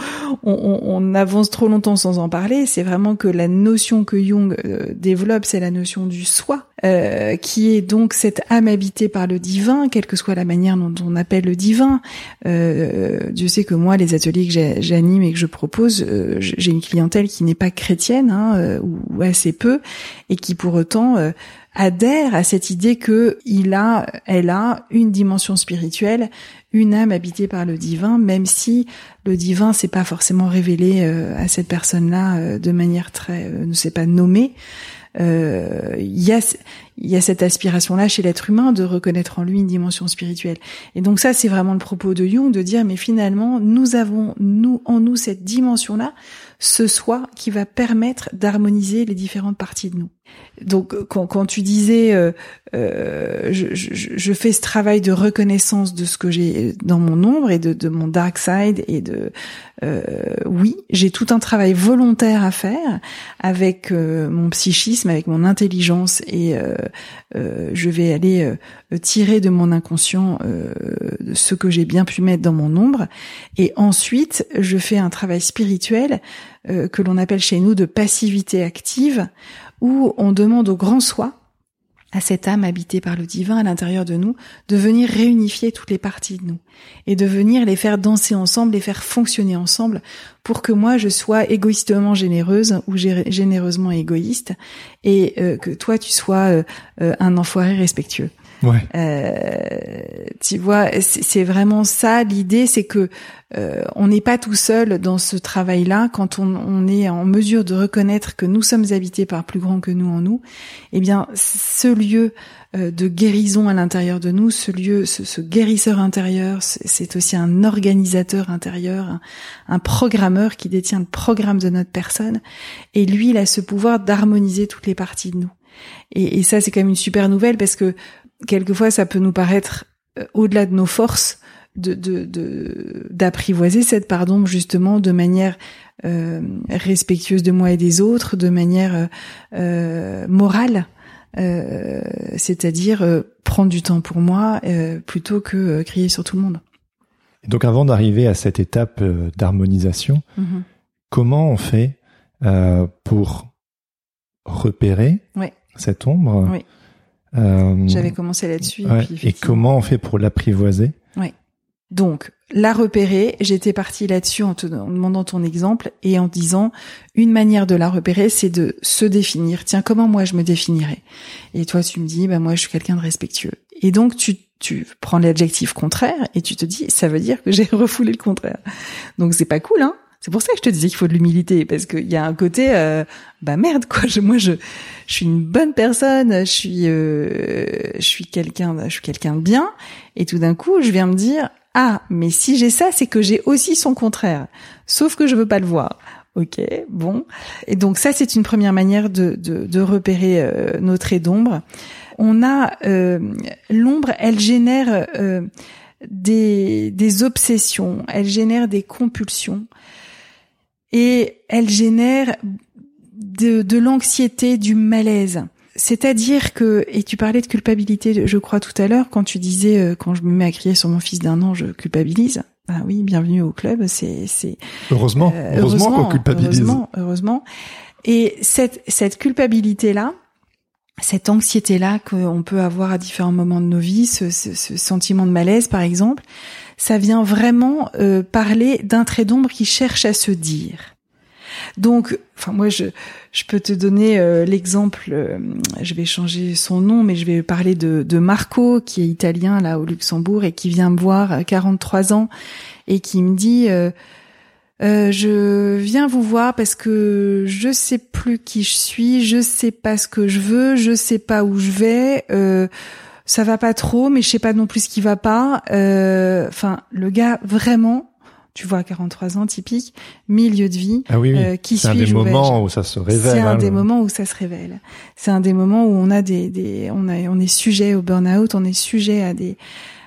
on, on, avance trop longtemps sans en parler. C'est vraiment que la notion que Jung euh, développe, c'est la notion du soi, euh, qui est donc cette âme habitée par le divin, quelle que soit la manière dont on appelle le divin. Euh, Dieu sait que moi, les ateliers que j'anime et que je propose, euh, j'ai une clientèle qui n'est pas chrétienne hein, euh, ou assez peu, et qui pour autant adhère à cette idée que il a, elle a une dimension spirituelle, une âme habitée par le divin, même si le divin s'est pas forcément révélé euh, à cette personne-là euh, de manière très, euh, ne s'est pas nommé. Il y a, y a cette aspiration-là chez l'être humain de reconnaître en lui une dimension spirituelle. Et donc ça, c'est vraiment le propos de Jung de dire, mais finalement, nous avons nous en nous cette dimension-là, ce soi qui va permettre d'harmoniser les différentes parties de nous. Donc quand, quand tu disais euh, euh, je, fais ce travail de reconnaissance de ce que j'ai dans mon ombre et de, mon dark side et de euh, oui j'ai tout un travail volontaire à faire avec euh, mon psychisme avec mon intelligence et euh, euh, je vais aller tirer de mon inconscient ce que j'ai bien pu mettre dans mon ombre. Et ensuite je fais un travail spirituel que l'on appelle chez nous de passivité active où on demande au grand soi, à cette âme habitée par le divin à l'intérieur de nous, de venir réunifier toutes les parties de nous et de venir les faire danser ensemble, les faire fonctionner ensemble pour que moi je sois égoïstement généreuse ou généreusement égoïste et euh, que toi tu sois euh, euh, un enfoiré respectueux. Euh, tu vois, c'est vraiment ça l'idée, c'est que euh, on n'est pas tout seul dans ce travail-là quand on, est en mesure de reconnaître que nous sommes habités par plus grand que nous en nous. Eh bien, ce lieu euh, de guérison à l'intérieur de nous, ce lieu, ce, guérisseur intérieur, c'est aussi un organisateur intérieur, un, programmeur qui détient le programme de notre personne. Et lui, il a ce pouvoir d'harmoniser toutes les parties de nous. Et ça, c'est quand même une super nouvelle parce que quelquefois ça peut nous paraître euh, au-delà de nos forces de d'apprivoiser cette pardon justement de manière euh, respectueuse de moi et des autres, de manière euh, morale, c'est-à-dire prendre du temps pour moi plutôt que crier sur tout le monde. donc avant d'arriver à cette étape d'harmonisation, mm-hmm. comment on fait pour repérer cette ombre? Oui. Euh, J'avais commencé là-dessus. et, comment on fait pour l'apprivoiser? Oui. Donc, la repérer, j'étais partie là-dessus en te demandant ton exemple et en disant une manière de la repérer, c'est de se définir. Tiens, comment moi je me définirais? Et toi, tu me dis, bah moi je suis quelqu'un de respectueux. Et donc tu tu prends l'adjectif contraire et tu te dis, ça veut dire que j'ai *laughs* refoulé le contraire. Donc c'est pas cool, hein? C'est pour ça que je te disais qu'il faut de l'humilité parce qu'il y a un côté euh, bah merde quoi. Je, moi je je suis une bonne personne, je suis euh, je suis quelqu'un je suis quelqu'un de bien et tout d'un coup je viens me dire ah mais si j'ai ça c'est que j'ai aussi son contraire. Sauf que je veux pas le voir. Ok, bon. Et donc ça, c'est une première manière de, de, de repérer euh, nos traits d'ombre. On a euh, l'ombre, elle génère euh, des, des obsessions, elle génère des compulsions et elle génère de, de l'anxiété, du malaise. C'est-à-dire que, et tu parlais de culpabilité, je crois tout à l'heure, quand tu disais, euh, quand je me mets à crier sur mon fils d'un an, je culpabilise. Ah oui, bienvenue au club. C'est, c'est heureusement, euh, heureusement, qu'on culpabilise. Heureusement, heureusement. Et cette cette culpabilité là, cette anxiété là qu'on peut avoir à différents moments de nos vies, ce, ce, ce sentiment de malaise par exemple, ça vient vraiment euh, parler d'un trait d'ombre qui cherche à se dire. Donc, enfin moi je je peux te donner euh, l'exemple. Euh, je vais changer son nom, mais je vais parler de, de Marco qui est italien là au Luxembourg et qui vient me voir à 43 ans et qui me dit je viens vous voir parce que je sais plus qui je suis, je sais pas ce que je veux, je sais pas où je vais ça va pas trop, mais je sais pas non plus ce qui va pas. Euh, enfin, le gars vraiment, tu vois, 43 ans, typique, milieu de vie. Ah oui, oui. Euh, qui c'est un des moments où ça se révèle. C'est un hein, des moments où ça se révèle. C'est un des moments où on a des, des on a, on est sujet au burn-out, on est sujet à des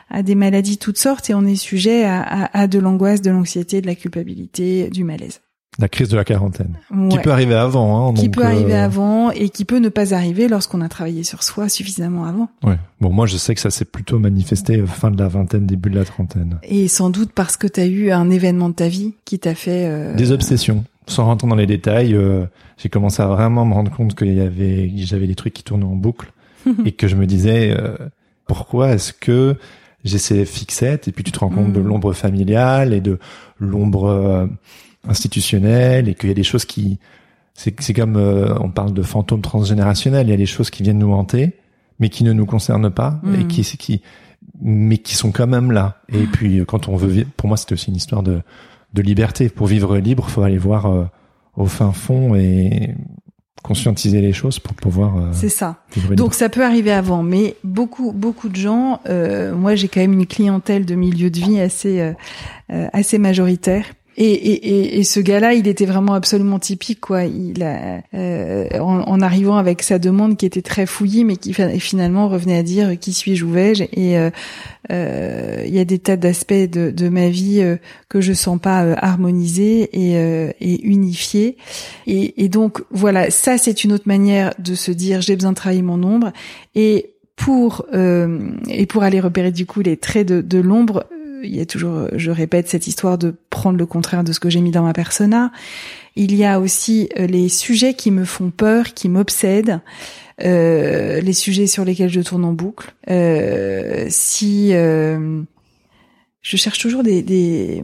à des maladies toutes sortes et on est sujet à, à, à de l'angoisse, de l'anxiété, de la culpabilité, du malaise. La crise de la quarantaine. Qui peut arriver avant. Hein, qui peut arriver euh, avant et qui peut ne pas arriver lorsqu'on a travaillé sur soi suffisamment avant. Ouais. Bon, moi, je sais que ça s'est plutôt manifesté fin de la vingtaine, début de la trentaine. Et sans doute parce que tu as eu un événement de ta vie qui t'a fait... Euh... Des obsessions. Sans rentrer dans les détails, euh, j'ai commencé à vraiment me rendre compte qu'il y avait, j'avais des trucs qui tournaient en boucle *laughs* et que je me disais, euh, pourquoi est-ce que j'ai ces fixettes? Et puis tu te rends compte de mm. l'ombre familiale et de l'ombre institutionnel et qu'il y a des choses qui c'est c'est comme euh, on parle de fantômes transgénérationnels, il y a des choses qui viennent nous hanter mais qui ne nous concernent pas et mm. qui qui mais qui sont quand même là. Et mm. puis quand on veut pour moi c'était aussi une histoire de de liberté pour vivre libre, faut aller voir euh, au fin fond et conscientiser les choses pour pouvoir. Euh, c'est ça. Donc ça peut arriver avant, mais beaucoup beaucoup de gens. Euh, moi, j'ai quand même une clientèle de milieu de vie assez euh, assez majoritaire et, et, et, ce gars-là, il était vraiment absolument typique, quoi. Il a, euh, en, arrivant avec sa demande qui était très fouillie, mais qui finalement revenait à dire qui suis-je, où vais-je? Et euh, euh, il y a des tas d'aspects de, de, ma vie que je sens pas harmonisés et, et unifiés. Et, et donc voilà, ça c'est une autre manière de se dire j'ai besoin de travailler mon ombre et pour et pour aller repérer du coup les traits de, de l'ombre, il y a toujours, je répète, cette histoire de prendre le contraire de ce que j'ai mis dans ma persona. Il y a aussi euh, les sujets qui me font peur, qui m'obsèdent, euh, les sujets sur lesquels je tourne en boucle. Euh, si euh, je cherche toujours des, des...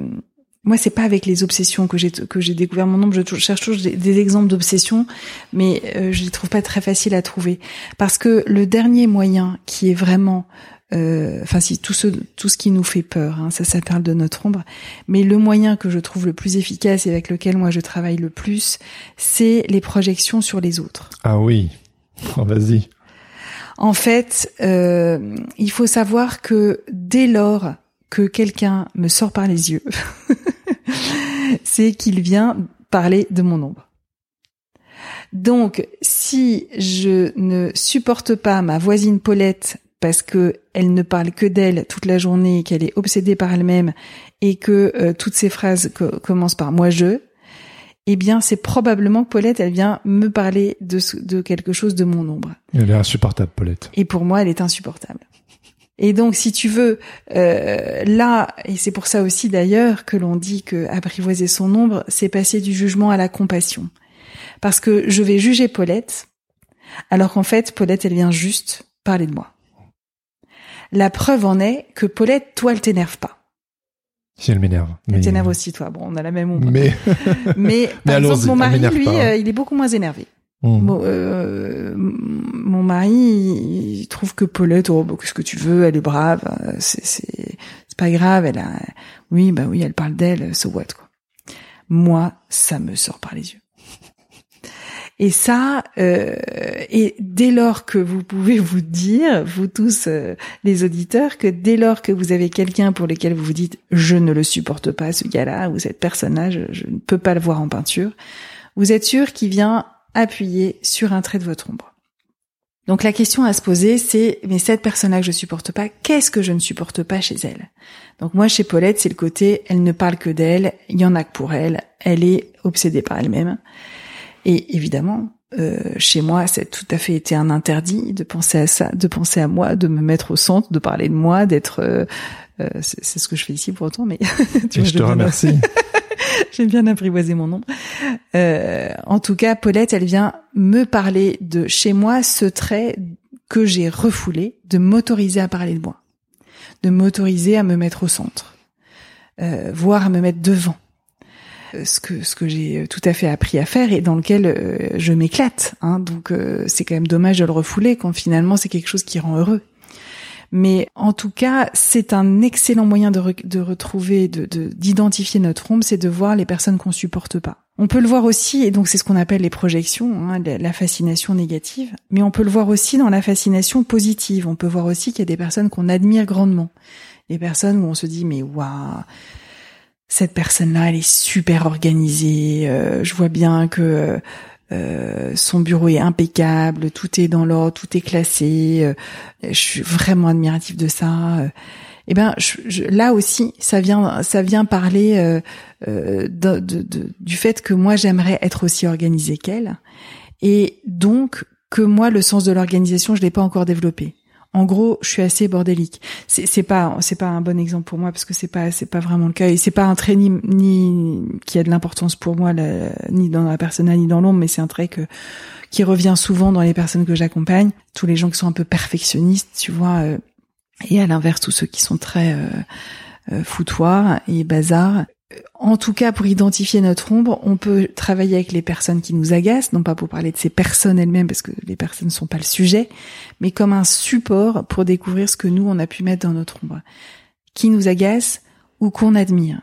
moi c'est pas avec les obsessions que j'ai que j'ai découvert mon nombre. Je cherche toujours des, exemples d'obsessions, mais euh, je les trouve pas très faciles à trouver parce que le dernier moyen qui est vraiment euh, enfin si tout ce tout ce qui nous fait peur, hein, ça ça parle de notre ombre. Mais le moyen que je trouve le plus efficace et avec lequel moi je travaille le plus, c'est les projections sur les autres. Ah oui, *laughs* oh, vas-y. En fait, euh, il faut savoir que dès lors que quelqu'un me sort par les yeux, *laughs* c'est qu'il vient parler de mon ombre. Donc, si je ne supporte pas ma voisine Paulette parce que elle ne parle que d'elle toute la journée, qu'elle est obsédée par elle-même et que euh, toutes ces phrases commencent par moi je, eh bien c'est probablement que Paulette elle vient me parler de, de quelque chose de mon ombre. Elle est insupportable Paulette. Et pour moi elle est insupportable. Et donc, si tu veux, euh, là, et c'est pour ça aussi d'ailleurs que l'on dit que apprivoiser son ombre, c'est passer du jugement à la compassion. Parce que je vais juger Paulette, alors qu'en fait, Paulette, elle vient juste parler de moi. La preuve en est que Paulette, toi, elle t'énerve pas. Si elle m'énerve. Elle t'énerve aussi, toi. Bon, on a la même ombre. Mais, *laughs* mais *laughs* par exemple, mon mari, lui, euh, il est beaucoup moins énervé. Hmm. Euh, mon mari, il trouve que Paulette, oh, bah, qu'est-ce que tu veux, elle est brave, euh, c'est, c'est, c'est pas grave, elle a, oui, bah oui, elle parle d'elle, so what, quoi. Moi, ça me sort par les yeux. Et ça, euh, et dès lors que vous pouvez vous dire, vous tous euh, les auditeurs, que dès lors que vous avez quelqu'un pour lequel vous vous dites je ne le supporte pas ce gars-là ou cette personnage, je ne peux pas le voir en peinture, vous êtes sûr qu'il vient appuyer sur un trait de votre ombre. Donc la question à se poser, c'est mais cette personne-là que je supporte pas, qu'est-ce que je ne supporte pas chez elle? Donc moi chez Paulette, c'est le côté elle ne parle que d'elle, il y en a que pour elle, elle est obsédée par elle-même. Et évidemment, euh, chez moi, c'est tout à fait été un interdit de penser à ça, de penser à moi, de me mettre au centre, de parler de moi, d'être. Euh, euh c'est ce que je fais ici pour autant, mais *laughs* tu vois, je te remercie. *laughs* J'ai bien apprivoisé mon nom. Euh, en tout cas, Paulette, elle vient me parler de chez moi ce trait que j'ai refoulé, de m'autoriser à parler de moi, de m'autoriser à me mettre au centre, euh, voire à me mettre devant ce que ce que j'ai tout à fait appris à faire et dans lequel euh, je m'éclate. Hein, donc euh, c'est quand même dommage de le refouler quand finalement c'est quelque chose qui rend heureux. Mais en tout cas, c'est un excellent moyen de, de retrouver, de d'identifier notre ombre, c'est de voir les personnes qu'on supporte pas. On peut le voir aussi, et donc c'est ce qu'on appelle les projections, hein, la fascination négative, mais on peut le voir aussi dans la fascination positive. On peut voir aussi qu'il y a des personnes qu'on admire grandement, des personnes où on se dit mais waouh cette personne-là, elle est super organisée. Euh, je vois bien que euh, son bureau est impeccable, tout est dans l'ordre, tout est classé. Euh, je suis vraiment admiratif de ça. Eh ben, là aussi, ça vient, ça vient parler du fait que moi, j'aimerais être aussi organisée qu'elle, et donc que moi, le sens de l'organisation, je l'ai pas encore développé en gros, je suis assez bordélique. C'est, c'est pas, c'est pas un bon exemple pour moi parce que c'est pas, c'est pas vraiment le cas et c'est pas un trait ni, ni qui a de l'importance pour moi, ni dans la personne ni dans l'ombre, mais c'est un trait que qui revient souvent dans les personnes que j'accompagne. Tous les gens qui sont un peu perfectionnistes, tu vois, euh, et à l'inverse tous ceux qui sont très euh, euh foutoirs et bazar en tout cas, pour identifier notre ombre, on peut travailler avec les personnes qui nous agacent, non pas pour parler de ces personnes elles-mêmes, parce que les personnes ne sont pas le sujet, mais comme un support pour découvrir ce que nous, on a pu mettre dans notre ombre, qui nous agace ou qu'on admire.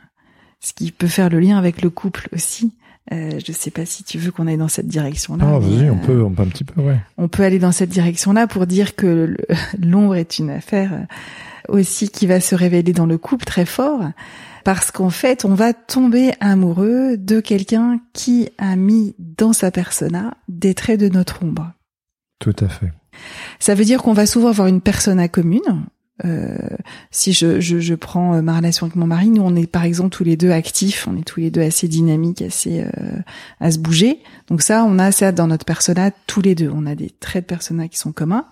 Ce qui peut faire le lien avec le couple aussi. Euh, je sais pas si tu veux qu'on aille dans cette direction-là. Ah, vas-y, on euh, peut, on peut un petit peu, ouais. On peut aller dans cette direction-là pour dire que *laughs* l'ombre est une affaire euh, aussi qui va se révéler dans le couple très fort. Parce qu'en fait, on va tomber amoureux de quelqu'un qui a mis dans sa persona des traits de notre ombre. Tout à fait. Ça veut dire qu'on va souvent avoir une persona commune. Euh, si je, je, je prends euh, ma relation avec mon mari, nous on est par exemple tous les deux actifs, on est tous les deux assez dynamiques, assez euh, à se bouger. Donc ça, on a ça dans notre persona tous les deux. On a des traits de persona qui sont communs.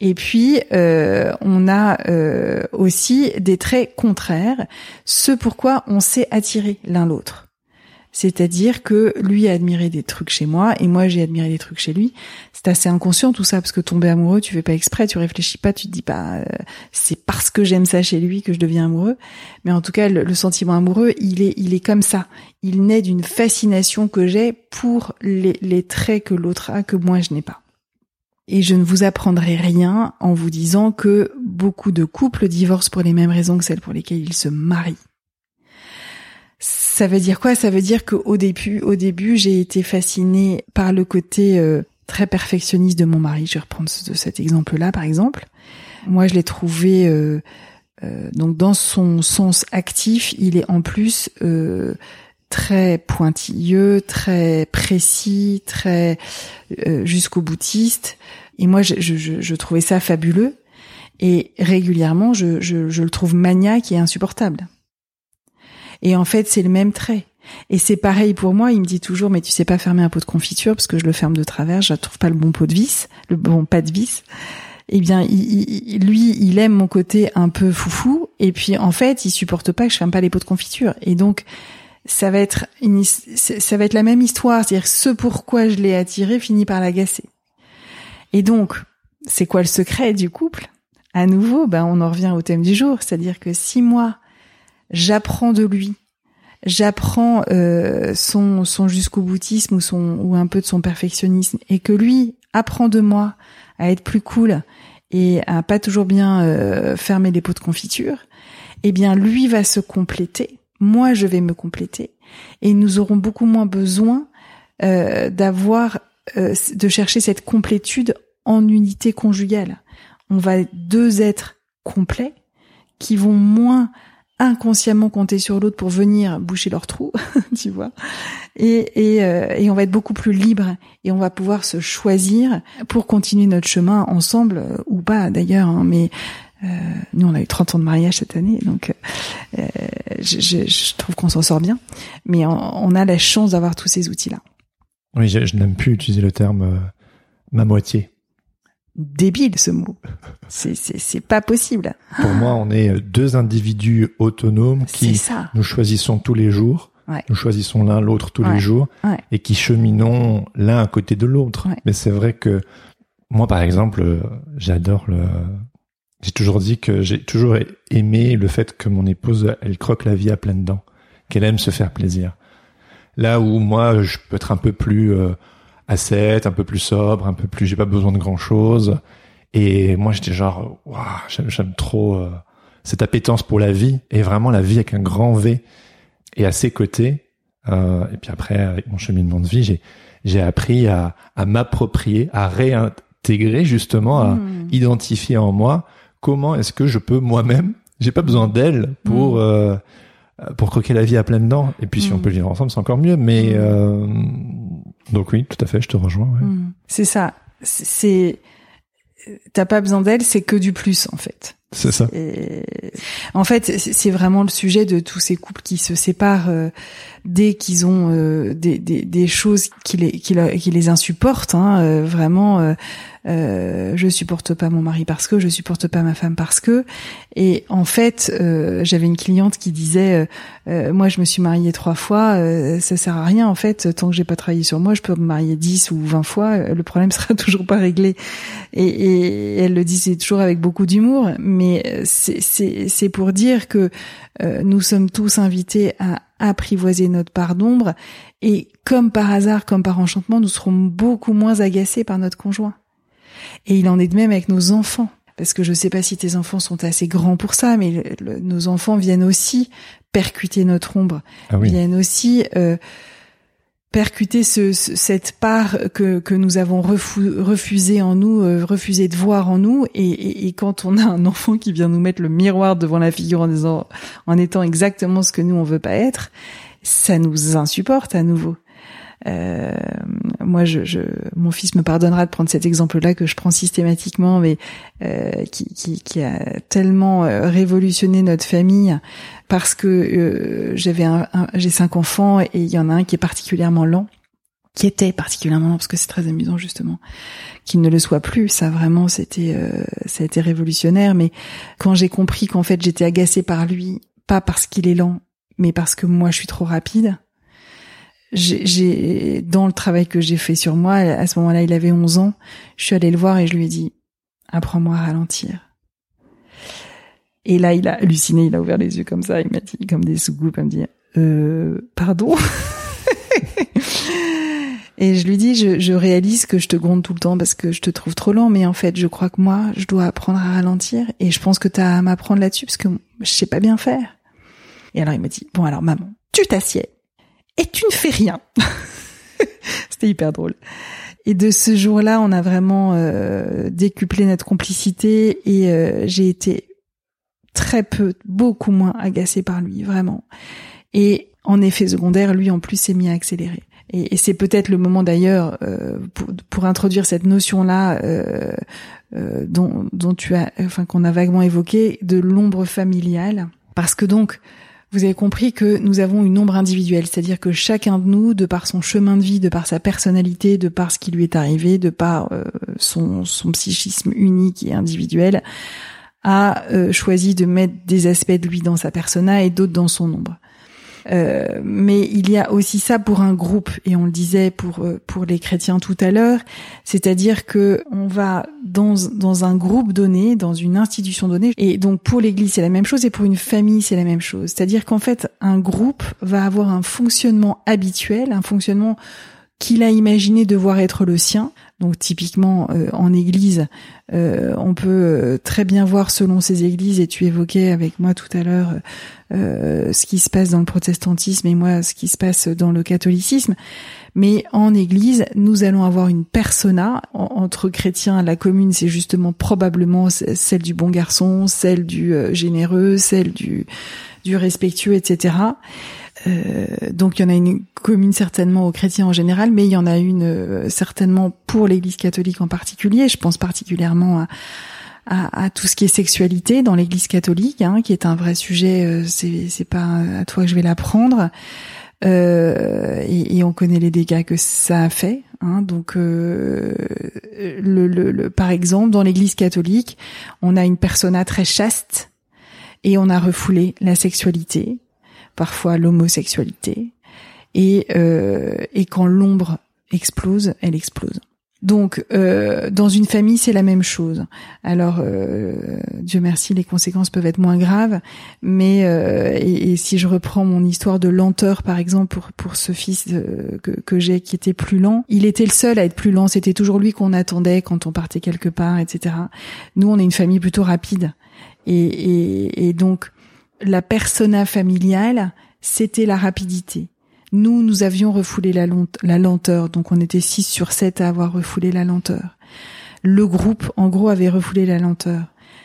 Et puis euh, on a euh, aussi des traits contraires, ce pourquoi on s'est attiré l'un l'autre. C'est-à-dire que lui a admiré des trucs chez moi et moi j'ai admiré des trucs chez lui. C'est assez inconscient tout ça parce que tomber amoureux, tu fais pas exprès, tu réfléchis pas, tu te dis pas euh, c'est parce que j'aime ça chez lui que je deviens amoureux. Mais en tout cas, le, sentiment amoureux, il est il est comme ça. Il naît d'une fascination que j'ai pour les traits que l'autre a que moi je n'ai pas. Et je ne vous apprendrai rien en vous disant que beaucoup de couples divorcent pour les mêmes raisons que celles pour lesquelles ils se marient. Ça veut dire quoi? Ça veut dire qu'au début, au début, j'ai été fascinée par le côté euh, très perfectionniste de mon mari. Je vais reprendre ce- cet exemple-là, par exemple. Moi, je l'ai trouvé euh, euh, donc dans son sens actif, il est en plus euh, très pointilleux, très précis, très euh, jusqu'au boutiste. Et moi, je, je, je, trouvais ça fabuleux. Et régulièrement, je, je, je le trouve maniaque et insupportable. Et en fait, c'est le même trait. Et c'est pareil pour moi. Il me dit toujours, mais tu sais pas fermer un pot de confiture parce que je le ferme de travers. Je trouve pas le bon pot de vis, le bon pas de vis. Eh bien, il, il- lui, il aime mon côté un peu foufou. Et puis, en fait, il supporte pas que je ferme pas les pots de confiture. Et donc, ça va être une, ça va être la même histoire. C'est-à-dire, ce pourquoi je l'ai attiré finit par l'agacer. Et donc, c'est quoi le secret du couple? À nouveau, ben, on en revient au thème du jour. C'est-à-dire que si moi, j'apprends de lui, j'apprends euh, son son jusqu'au boutisme ou son ou un peu de son perfectionnisme et que lui apprend de moi à être plus cool et à pas toujours bien euh, fermer les pots de confiture, eh bien lui va se compléter, moi je vais me compléter et nous aurons beaucoup moins besoin euh, d'avoir euh, de chercher cette complétude en unité conjugale. On va deux êtres complets qui vont moins inconsciemment compter sur l'autre pour venir boucher leur trou, *laughs* tu vois. Et, et, euh, et on va être beaucoup plus libre et on va pouvoir se choisir pour continuer notre chemin ensemble euh, ou pas d'ailleurs. hein, mais euh, nous, on a eu 30 ans de mariage cette année, donc euh, je, je, je trouve qu'on s'en sort bien. Mais on, on a la chance d'avoir tous ces outils-là. Oui, je, je n'aime plus utiliser le terme euh, ma moitié. Débile ce mot. *laughs* C'est c'est c'est pas possible. Pour moi, on est deux individus autonomes qui ça. nous choisissons tous les jours. Ouais. Nous choisissons l'un l'autre tous Ouais. les jours Ouais. et qui cheminons l'un à côté de l'autre. Mais c'est vrai que moi, par exemple, j'adore le. J'ai toujours dit que j'ai toujours aimé le fait que mon épouse, elle croque la vie à pleines dents, qu'elle aime se faire plaisir. Là où moi, je peux être un peu plus euh, ascète, un peu plus sobre, un peu plus, j'ai pas besoin de grand chose. Et moi, j'étais genre, waouh, j'aime, j'aime trop euh, cette appétence pour la vie et vraiment la vie avec un grand V. Et à ses côtés, euh, et puis après, avec mon cheminement de vie, j'ai j'ai appris à, à m'approprier, à réintégrer justement, à Mmh. identifier en moi comment est-ce que je peux moi-même. J'ai pas besoin d'elle pour Mm. euh, pour croquer la vie à pleines dents. Et puis si Mm. on peut vivre ensemble, c'est encore mieux. Mais Mm. euh, donc oui, tout à fait, je te rejoins. ouais. Mm. C'est ça. C'est- t'as pas besoin d'elle, c'est que du plus en fait. C'est ça. Et en fait, c'est vraiment le sujet de tous ces couples qui se séparent euh, dès qu'ils ont euh, des, des, des choses qui les, qui les insupportent. Hein, euh, vraiment, euh, je supporte pas mon mari parce que, je supporte pas ma femme parce que. Et en fait, euh, j'avais une cliente qui disait, euh, euh, moi je me suis mariée trois fois, euh, ça sert à rien en fait. Tant que j'ai pas travaillé sur moi, je peux me marier dix ou vingt fois, le problème *laughs* sera toujours pas réglé. Et, et elle le disait toujours avec beaucoup d'humour, mais c'est- pour dire que nous sommes tous invités à apprivoiser notre part d'ombre et comme par hasard, comme par enchantement, nous serons beaucoup moins agacés par notre conjoint. Et il en est de même avec nos enfants. Parce que je sais pas si tes enfants sont assez grands pour ça, mais le- le- nos enfants viennent aussi percuter notre ombre, Ah oui. viennent aussi euh, percuter ce, cette part que, que nous avons refusé en nous, euh, refusé de voir en nous. Et, et, quand on a un enfant qui vient nous mettre le miroir devant la figure en disant, en étant exactement ce que nous on veut pas être, ça nous insupporte à nouveau. Euh, moi, je, je, mon fils me pardonnera de prendre cet exemple-là que je prends systématiquement, mais euh, qui, qui, qui, a tellement euh, révolutionné notre famille parce que euh, j'avais un, j'ai cinq enfants et il y en a un qui est particulièrement lent qui était particulièrement lent parce que c'est très amusant justement qu'il ne le soit plus. Ça vraiment c'était euh, ça a été révolutionnaire. Mais quand j'ai compris qu'en fait j'étais agacée par lui pas parce qu'il est lent mais parce que moi je suis trop rapide j'ai dans le travail que j'ai fait sur moi, à ce moment-là, il avait 11 ans, je suis allée le voir et je lui ai dit "Apprends-moi à ralentir." Et là, il a halluciné, il a ouvert les yeux comme ça, il m'a dit comme des sous-goupes, il me dit "Euh, pardon?" *laughs* et je lui dis je, je réalise que je te gronde tout le temps parce que je te trouve trop lent, mais en fait, je crois que moi, je dois apprendre à ralentir et je pense que tu as à m'apprendre là-dessus parce que je sais pas bien faire. Et alors il m'a dit "Bon alors maman, tu t'assieds et tu ne fais rien. *laughs* C'était hyper drôle. Et de ce jour-là, on a vraiment euh, décuplé notre complicité et euh, j'ai été très peu, beaucoup moins agacée par lui, vraiment. Et en effet secondaire, lui en plus s'est mis à accélérer. Et, c'est peut-être le moment d'ailleurs euh, pour, introduire cette notion-là dont, dont tu as, enfin qu'on a vaguement évoqué, de l'ombre familiale, parce que donc vous avez compris que nous avons une ombre individuelle, c'est-à-dire que chacun de nous, de par son chemin de vie, de par sa personnalité, de par ce qui lui est arrivé, de par euh, son, psychisme unique et individuel, a euh, choisi de mettre des aspects de lui dans sa persona et d'autres dans son ombre. Euh, mais il y a aussi ça pour un groupe, et on le disait pour euh, pour les chrétiens tout à l'heure, c'est-à-dire que on va dans dans un groupe donné, dans une institution donnée, et donc pour l'Église c'est la même chose, et pour une famille c'est la même chose. C'est-à-dire qu'en fait un groupe va avoir un fonctionnement habituel, un fonctionnement qu'il a imaginé devoir être le sien. Donc typiquement euh, en église, euh, on peut euh, très bien voir selon ces églises, et tu évoquais avec moi tout à l'heure ce qui se passe dans le protestantisme et moi ce qui se passe dans le catholicisme. Mais en église, nous allons avoir une persona entre chrétiens. La commune, c'est justement probablement celle du bon garçon, celle du généreux, celle du, du respectueux, etc. Euh, donc il y en a une commune certainement aux chrétiens en général, mais il y en a une euh, certainement pour l'Église catholique en particulier. Je pense particulièrement à, à, à tout ce qui est sexualité dans l'Église catholique, hein, qui est un vrai sujet. Euh, c'est pas à toi que je vais l'apprendre. Euh, et, et, on connaît les dégâts que ça a fait. Hein, donc, le, le, le, par exemple, dans l'Église catholique, on a une persona très chaste et on a refoulé la sexualité parfois l'homosexualité. Et, euh, et quand l'ombre explose, elle explose. Donc, euh, dans une famille, c'est la même chose. Alors, euh, Dieu merci, les conséquences peuvent être moins graves, mais euh, et, si je reprends mon histoire de lenteur, par exemple, pour pour ce fils euh, que, que j'ai qui était plus lent, il était le seul à être plus lent. C'était toujours lui qu'on attendait quand on partait quelque part, etc. Nous, on est une famille plutôt rapide, et, et, et donc la persona familiale, c'était la rapidité. Nous, nous avions refoulé la, lenteur, donc on était 6 sur 7 à avoir refoulé la lenteur. Le groupe, en gros, avait refoulé la lenteur.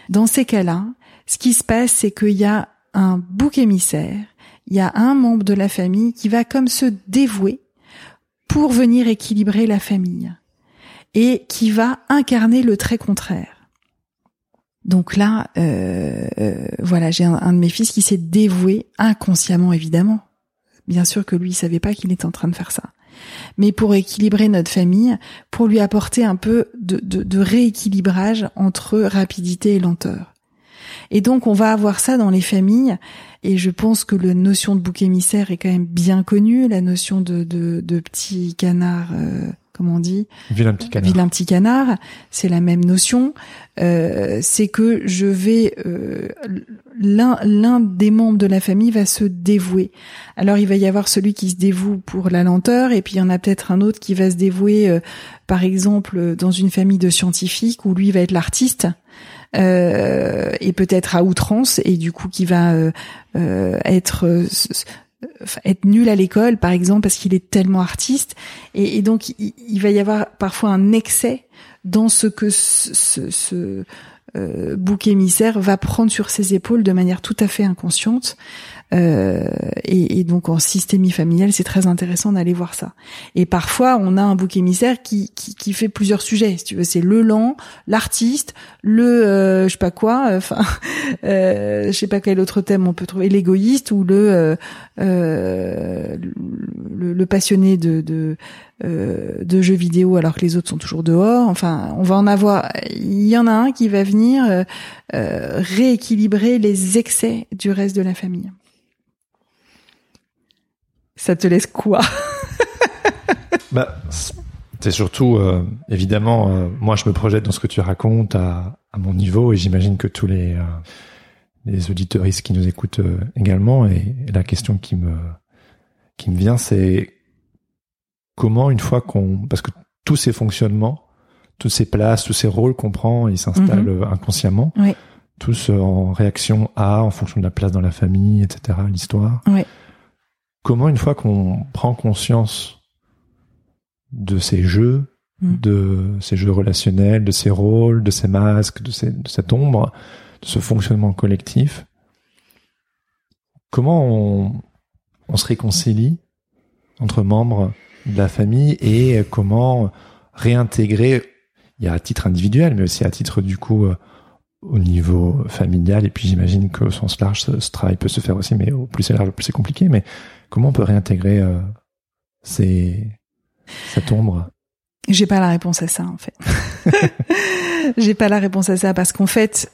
Dans ces cas-là, ce qui se passe, c'est qu'il y a un bouc émissaire, il y a un membre de la famille qui va comme se dévouer pour venir équilibrer la famille et qui va incarner le trait contraire. Donc là, euh, euh, voilà, j'ai un, de mes fils qui s'est dévoué inconsciemment, évidemment. Bien sûr que lui, il savait pas qu'il était en train de faire ça. Mais pour équilibrer notre famille, pour lui apporter un peu de, rééquilibrage entre rapidité et lenteur. Et donc, on va avoir ça dans les familles. Et je pense que la notion de bouc émissaire est quand même bien connue, la notion de, de, de petit canard. Euh, comment on dit Vilain petit canard. Vilain petit canard, c'est la même notion. Euh, c'est que je vais euh, l'un l'un des membres de la famille va se dévouer. Alors il va y avoir celui qui se dévoue pour la lenteur et puis il y en a peut-être un autre qui va se dévouer, euh, par exemple dans une famille de scientifiques où lui va être l'artiste. et peut-être à outrance et du coup qui va être être nul à l'école, par exemple, parce qu'il est tellement artiste, et, donc il, va y avoir parfois un excès dans ce que ce, ce, euh, bouc émissaire va prendre sur ses épaules de manière tout à fait inconsciente. Euh, et, et, donc en systémie familiale, c'est très intéressant d'aller voir ça. Et parfois, on a un bouc émissaire qui, qui, qui fait plusieurs sujets. Si tu veux, c'est le lent, l'artiste, le euh, je sais pas quoi, enfin, *laughs* euh, je sais pas quel autre thème on peut trouver, l'égoïste ou le, euh, le, le passionné de, de de jeux vidéo alors que les autres sont toujours dehors. Enfin, on va en avoir. Il y en a un qui va venir euh, rééquilibrer les excès du reste de la famille. Ça te laisse quoi? *laughs* Bah, c'est surtout euh, évidemment, euh, moi je me projette dans ce que tu racontes à, à mon niveau et j'imagine que tous les euh, les auditeuristes qui nous écoutent également. Et, la question qui me qui me vient, c'est comment une fois qu'on parce que tous ces fonctionnements, toutes ces places, tous ces rôles qu'on prend, ils s'installent mhm. inconsciemment. Oui. Tous en réaction à, en fonction de la place dans la famille, etc., l'histoire. Oui comment une fois qu'on prend conscience de ces jeux, mm. de ces jeux relationnels, de ces rôles, de ces masques, de, cette ombre, de ce fonctionnement collectif, comment on, se réconcilie entre membres de la famille et comment réintégrer, il y a à titre individuel, mais aussi à titre du coup euh, au niveau familial, et puis j'imagine qu'au sens large, ce, travail peut se faire aussi, mais au plus c'est large, au plus c'est compliqué, mais Comment on peut réintégrer euh, ces, cette ombre? J'ai pas la réponse à ça en fait. *laughs* J'ai pas la réponse à ça parce qu'en fait,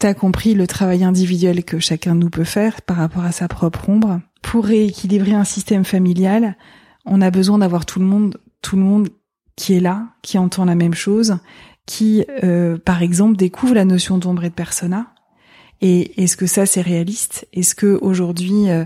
t'as compris le travail individuel que chacun de nous peut faire par rapport à sa propre ombre. Pour rééquilibrer un système familial, on a besoin d'avoir tout le monde, tout le monde qui est là, qui entend la même chose, qui, euh, par exemple, découvre la notion d'ombre et de persona. Et est-ce que ça c'est réaliste? Est-ce que aujourd'hui euh,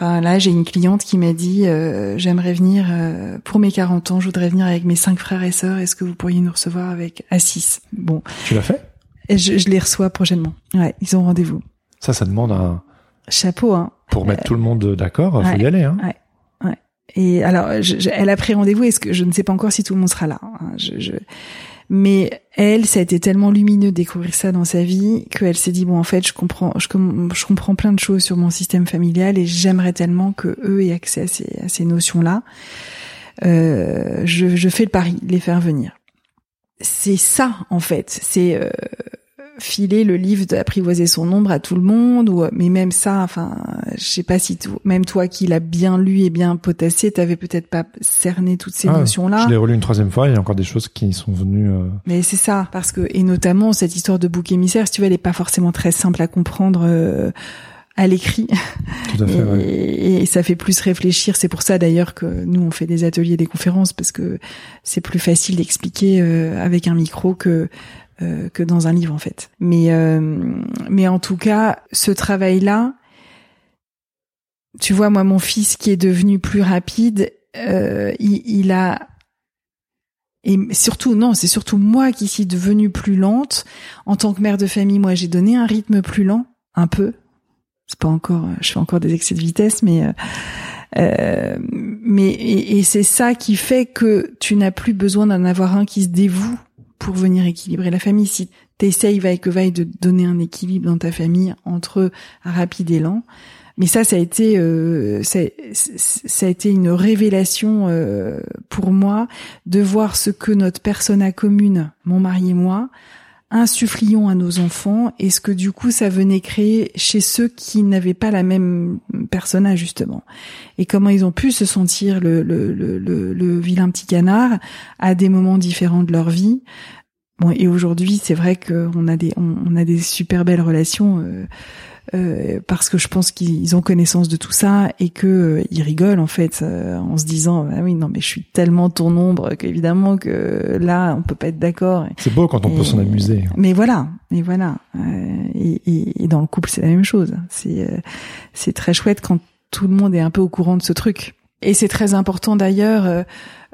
Enfin, là, j'ai une cliente qui m'a dit euh, j'aimerais venir euh, pour mes 40 ans, je voudrais venir avec mes cinq frères et sœurs. Est-ce que vous pourriez nous recevoir avec à 6 Bon. Tu l'as fait? Et je, je, les reçois prochainement. Ouais, ils ont rendez-vous. Ça, ça demande un chapeau. Hein. Pour mettre tout le monde d'accord, il faut y aller. Hein. Ouais. Et alors, je, elle a pris rendez-vous. Est-ce que je ne sais pas encore si tout le monde sera là. Hein. Je, je, mais elle, ça a été tellement lumineux de découvrir ça dans sa vie qu'elle s'est dit bon en fait je comprends je, je, comprends plein de choses sur mon système familial et j'aimerais tellement que eux aient accès à ces, ces notions là. Euh, je, je fais le pari les faire venir. C'est ça en fait. C'est euh, filer le livre d'apprivoiser son ombre à tout le monde ou mais même ça enfin je sais pas si tout, même toi qui l'as bien lu et bien potassé t'avais peut-être pas cerné toutes ces ah, notions là je l'ai relu une troisième fois il y a encore des choses qui sont venues euh... mais c'est ça parce que et notamment cette histoire de bouc émissaire si tu veux elle est pas forcément très simple à comprendre euh, à l'écrit. Tout à fait, et, ouais. et, ça fait plus réfléchir. C'est pour ça d'ailleurs que nous on fait des ateliers, des conférences parce que c'est plus facile d'expliquer euh, avec un micro que euh, que dans un livre en fait. Mais euh, mais en tout cas, ce travail-là, tu vois, moi, mon fils qui est devenu plus rapide, euh, il, il, a et surtout non, c'est surtout moi qui suis devenue plus lente en tant que mère de famille. Moi, j'ai donné un rythme plus lent, un peu. C'est pas encore, je fais encore des excès de vitesse, mais euh, mais et, et c'est ça qui fait que tu n'as plus besoin d'en avoir un qui se dévoue pour venir équilibrer la famille. Si t'essayes vaille que vaille de donner un équilibre dans ta famille entre rapide et lent, mais ça, ça a été, euh, ça, ça, a été une révélation euh, pour moi de voir ce que notre persona commune, mon mari et moi, insufflions à nos enfants et ce que du coup ça venait créer chez ceux qui n'avaient pas la même persona justement. Et comment ils ont pu se sentir le, le, le, le, vilain petit canard à des moments différents de leur vie. Bon et aujourd'hui c'est vrai qu'on a des on, a des super belles relations euh, euh, parce que je pense qu'ils ont connaissance de tout ça et que euh, ils rigolent en fait euh, en se disant ah oui non mais je suis tellement ton ombre qu'évidemment que là on peut pas être d'accord. C'est beau quand on peut s'en amuser. Mais voilà, mais voilà. Et, et, et, dans le couple c'est la même chose. C'est c'est très chouette quand tout le monde est un peu au courant de ce truc. Et c'est très important d'ailleurs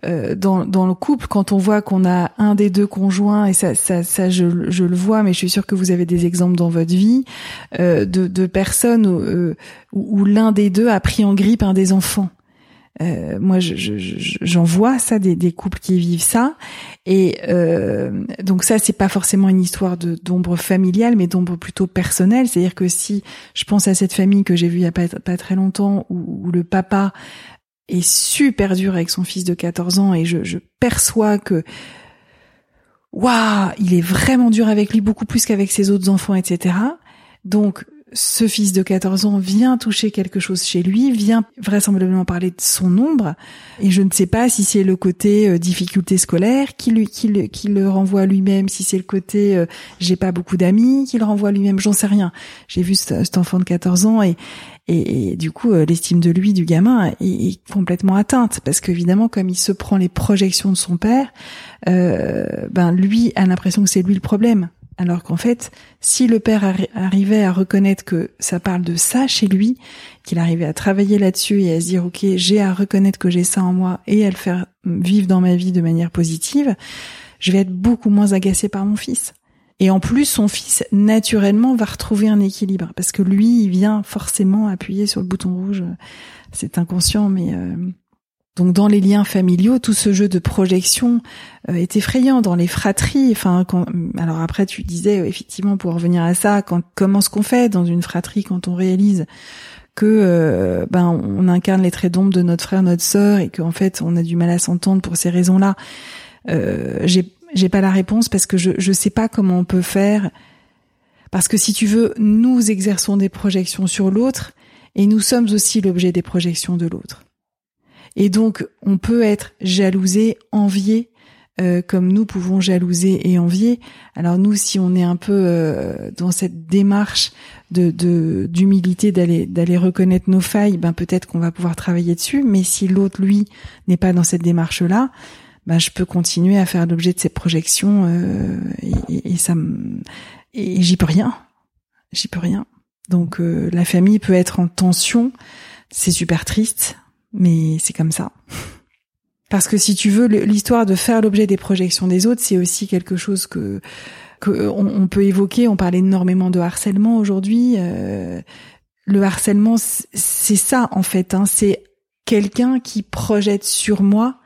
euh, dans, dans le couple, quand on voit qu'on a un des deux conjoints, et ça, ça, ça je, je, le vois, mais je suis sûre que vous avez des exemples dans votre vie, euh, de, de personnes où, euh, où l'un des deux a pris en grippe un des enfants. Euh, moi, j'en je, vois ça des, des, couples qui vivent ça, et euh, donc ça, c'est pas forcément une histoire de d'ombre familiale, mais d'ombre plutôt personnelle. C'est-à-dire que si je pense à cette famille que j'ai vue il y a pas, pas très longtemps, où, où, le papa est super dur avec son fils de 14 ans, et je, je perçois que waouh, il est vraiment dur avec lui, beaucoup plus qu'avec ses autres enfants, etc. Donc ce fils de 14 ans vient toucher quelque chose chez lui, vient vraisemblablement parler de son nombre, et je ne sais pas si c'est le côté euh, difficulté scolaire qui lui qui le, qui le renvoie lui-même, si c'est le côté euh, j'ai pas beaucoup d'amis qui le renvoie lui-même, j'en sais rien. J'ai vu cet, enfant de 14 ans et et, du coup euh, l'estime de lui du gamin est, est complètement atteinte parce qu'évidemment comme il se prend les projections de son père, ben lui a l'impression que c'est lui le problème alors qu'en fait, si le père arrivait à reconnaître que ça parle de ça chez lui, qu'il arrivait à travailler là-dessus et à se dire ok, j'ai à reconnaître que j'ai ça en moi et à le faire vivre dans ma vie de manière positive, je vais être beaucoup moins agacée par mon fils. Et en plus, son fils, naturellement, va retrouver un équilibre parce que lui, il vient forcément appuyer sur le bouton rouge. C'est inconscient, mais euh, donc dans les liens familiaux, tout ce jeu de projection euh, est effrayant dans les fratries. Enfin, alors après tu disais effectivement pour revenir à ça, quand, comment ce qu'on fait dans une fratrie quand on réalise que euh, ben on incarne les traits d'ombre de notre frère, notre sœur et qu'en fait on a du mal à s'entendre pour ces raisons-là? Euh, j'ai j'ai pas la réponse parce que je je sais pas comment on peut faire parce que si tu veux, nous exerçons des projections sur l'autre et nous sommes aussi l'objet des projections de l'autre. Et donc, on peut être jalousé, envié, euh, comme nous pouvons jalouser et envier. Alors nous, si on est un peu euh, dans cette démarche de d'humilité, d'aller reconnaître nos failles, ben peut-être qu'on va pouvoir travailler dessus. Mais si l'autre, lui, n'est pas dans cette démarche-là, ben je peux continuer à faire l'objet de ces projections euh, et, et, ça et j'y peux rien. J'y peux rien. Donc la famille peut être en tension. C'est super triste mais c'est comme ça. Parce que si tu veux, l'histoire de faire l'objet des projections des autres, c'est aussi quelque chose que, que on, peut évoquer. On parle énormément de harcèlement aujourd'hui. Euh, le harcèlement, c'est ça en fait. Hein, c'est quelqu'un qui projette sur moi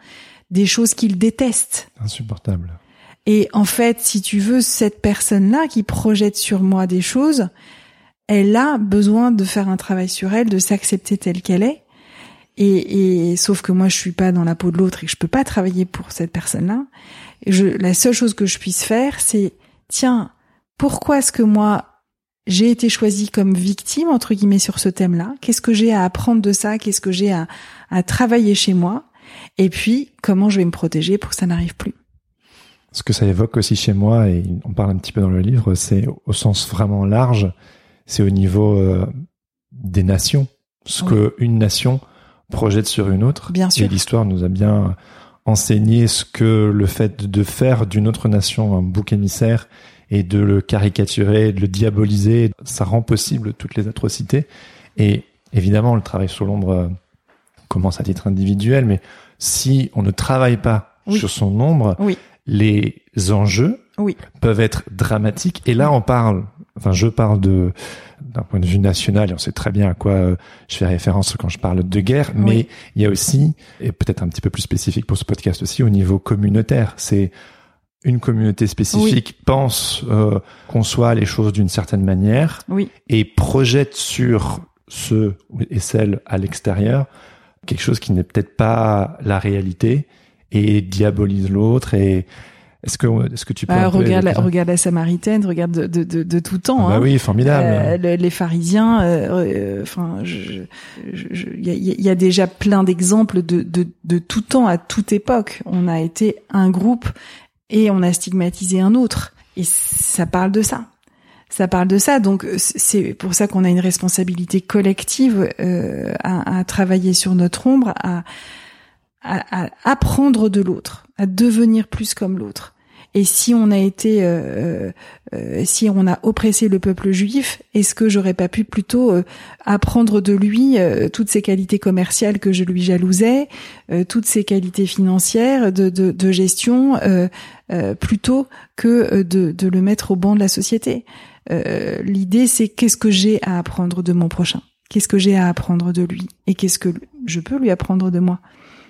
des choses qu'il déteste. Insupportable. Et en fait, si tu veux, cette personne-là qui projette sur moi des choses, elle a besoin de faire un travail sur elle, de s'accepter telle qu'elle est et, et, sauf que moi, je suis pas dans la peau de l'autre et que je peux pas travailler pour cette personne-là. Je, la seule chose que je puisse faire, c'est tiens, pourquoi est-ce que moi j'ai été choisie comme victime entre guillemets sur ce thème-là? Qu'est-ce que j'ai à apprendre de ça? Qu'est-ce que j'ai à, à travailler chez moi? Et puis comment je vais me protéger pour que ça n'arrive plus? Ce que ça évoque aussi chez moi et on parle un petit peu dans le livre, c'est au sens vraiment large, c'est au niveau euh, des nations. Ce que une nation projette sur une autre. Bien sûr. Et l'histoire nous a bien enseigné ce que le fait de faire d'une autre nation un bouc émissaire et de le caricaturer, de le diaboliser, ça rend possible toutes les atrocités. Et évidemment, le travail sur l'ombre euh, commence à titre individuel, mais si on ne travaille pas sur son nombre, oui. les enjeux oui. peuvent être dramatiques. Et là, on parle, enfin, je parle de d'un point de vue national, et on sait très bien à quoi euh, je fais référence quand je parle de guerre, mais il y a aussi, et peut-être un petit peu plus spécifique pour ce podcast aussi, au niveau communautaire. C'est une communauté spécifique pense, euh, conçoit les choses d'une certaine manière oui. et projette sur ceux et celles à l'extérieur quelque chose qui n'est peut-être pas la réalité et diabolise l'autre et est-ce que, est-ce que tu peux bah, regarde, la, regarde la Samaritaine, regarde de, de, de, de tout temps. Ah bah hein. oui, formidable. Euh, les pharisiens, euh, euh, enfin, il y, y, a, déjà plein d'exemples de, de, de tout temps, à toute époque. On a été un groupe et on a stigmatisé un autre. Et ça parle de ça. Ça parle de ça. Donc c'est pour ça qu'on a une responsabilité collective euh, à, à travailler sur notre ombre, à à, apprendre de l'autre, à devenir plus comme l'autre. Et si on a été, euh, euh, si on a oppressé le peuple juif, est-ce que j'aurais pas pu plutôt euh, apprendre de lui toutes ses qualités commerciales que je lui jalousais, toutes ses qualités financières, de, de, de gestion, plutôt que de, de le mettre au banc de la société? L'idée, c'est qu'est-ce que j'ai à apprendre de mon prochain? Qu'est-ce que j'ai à apprendre de lui? Et qu'est-ce que je peux lui apprendre de moi?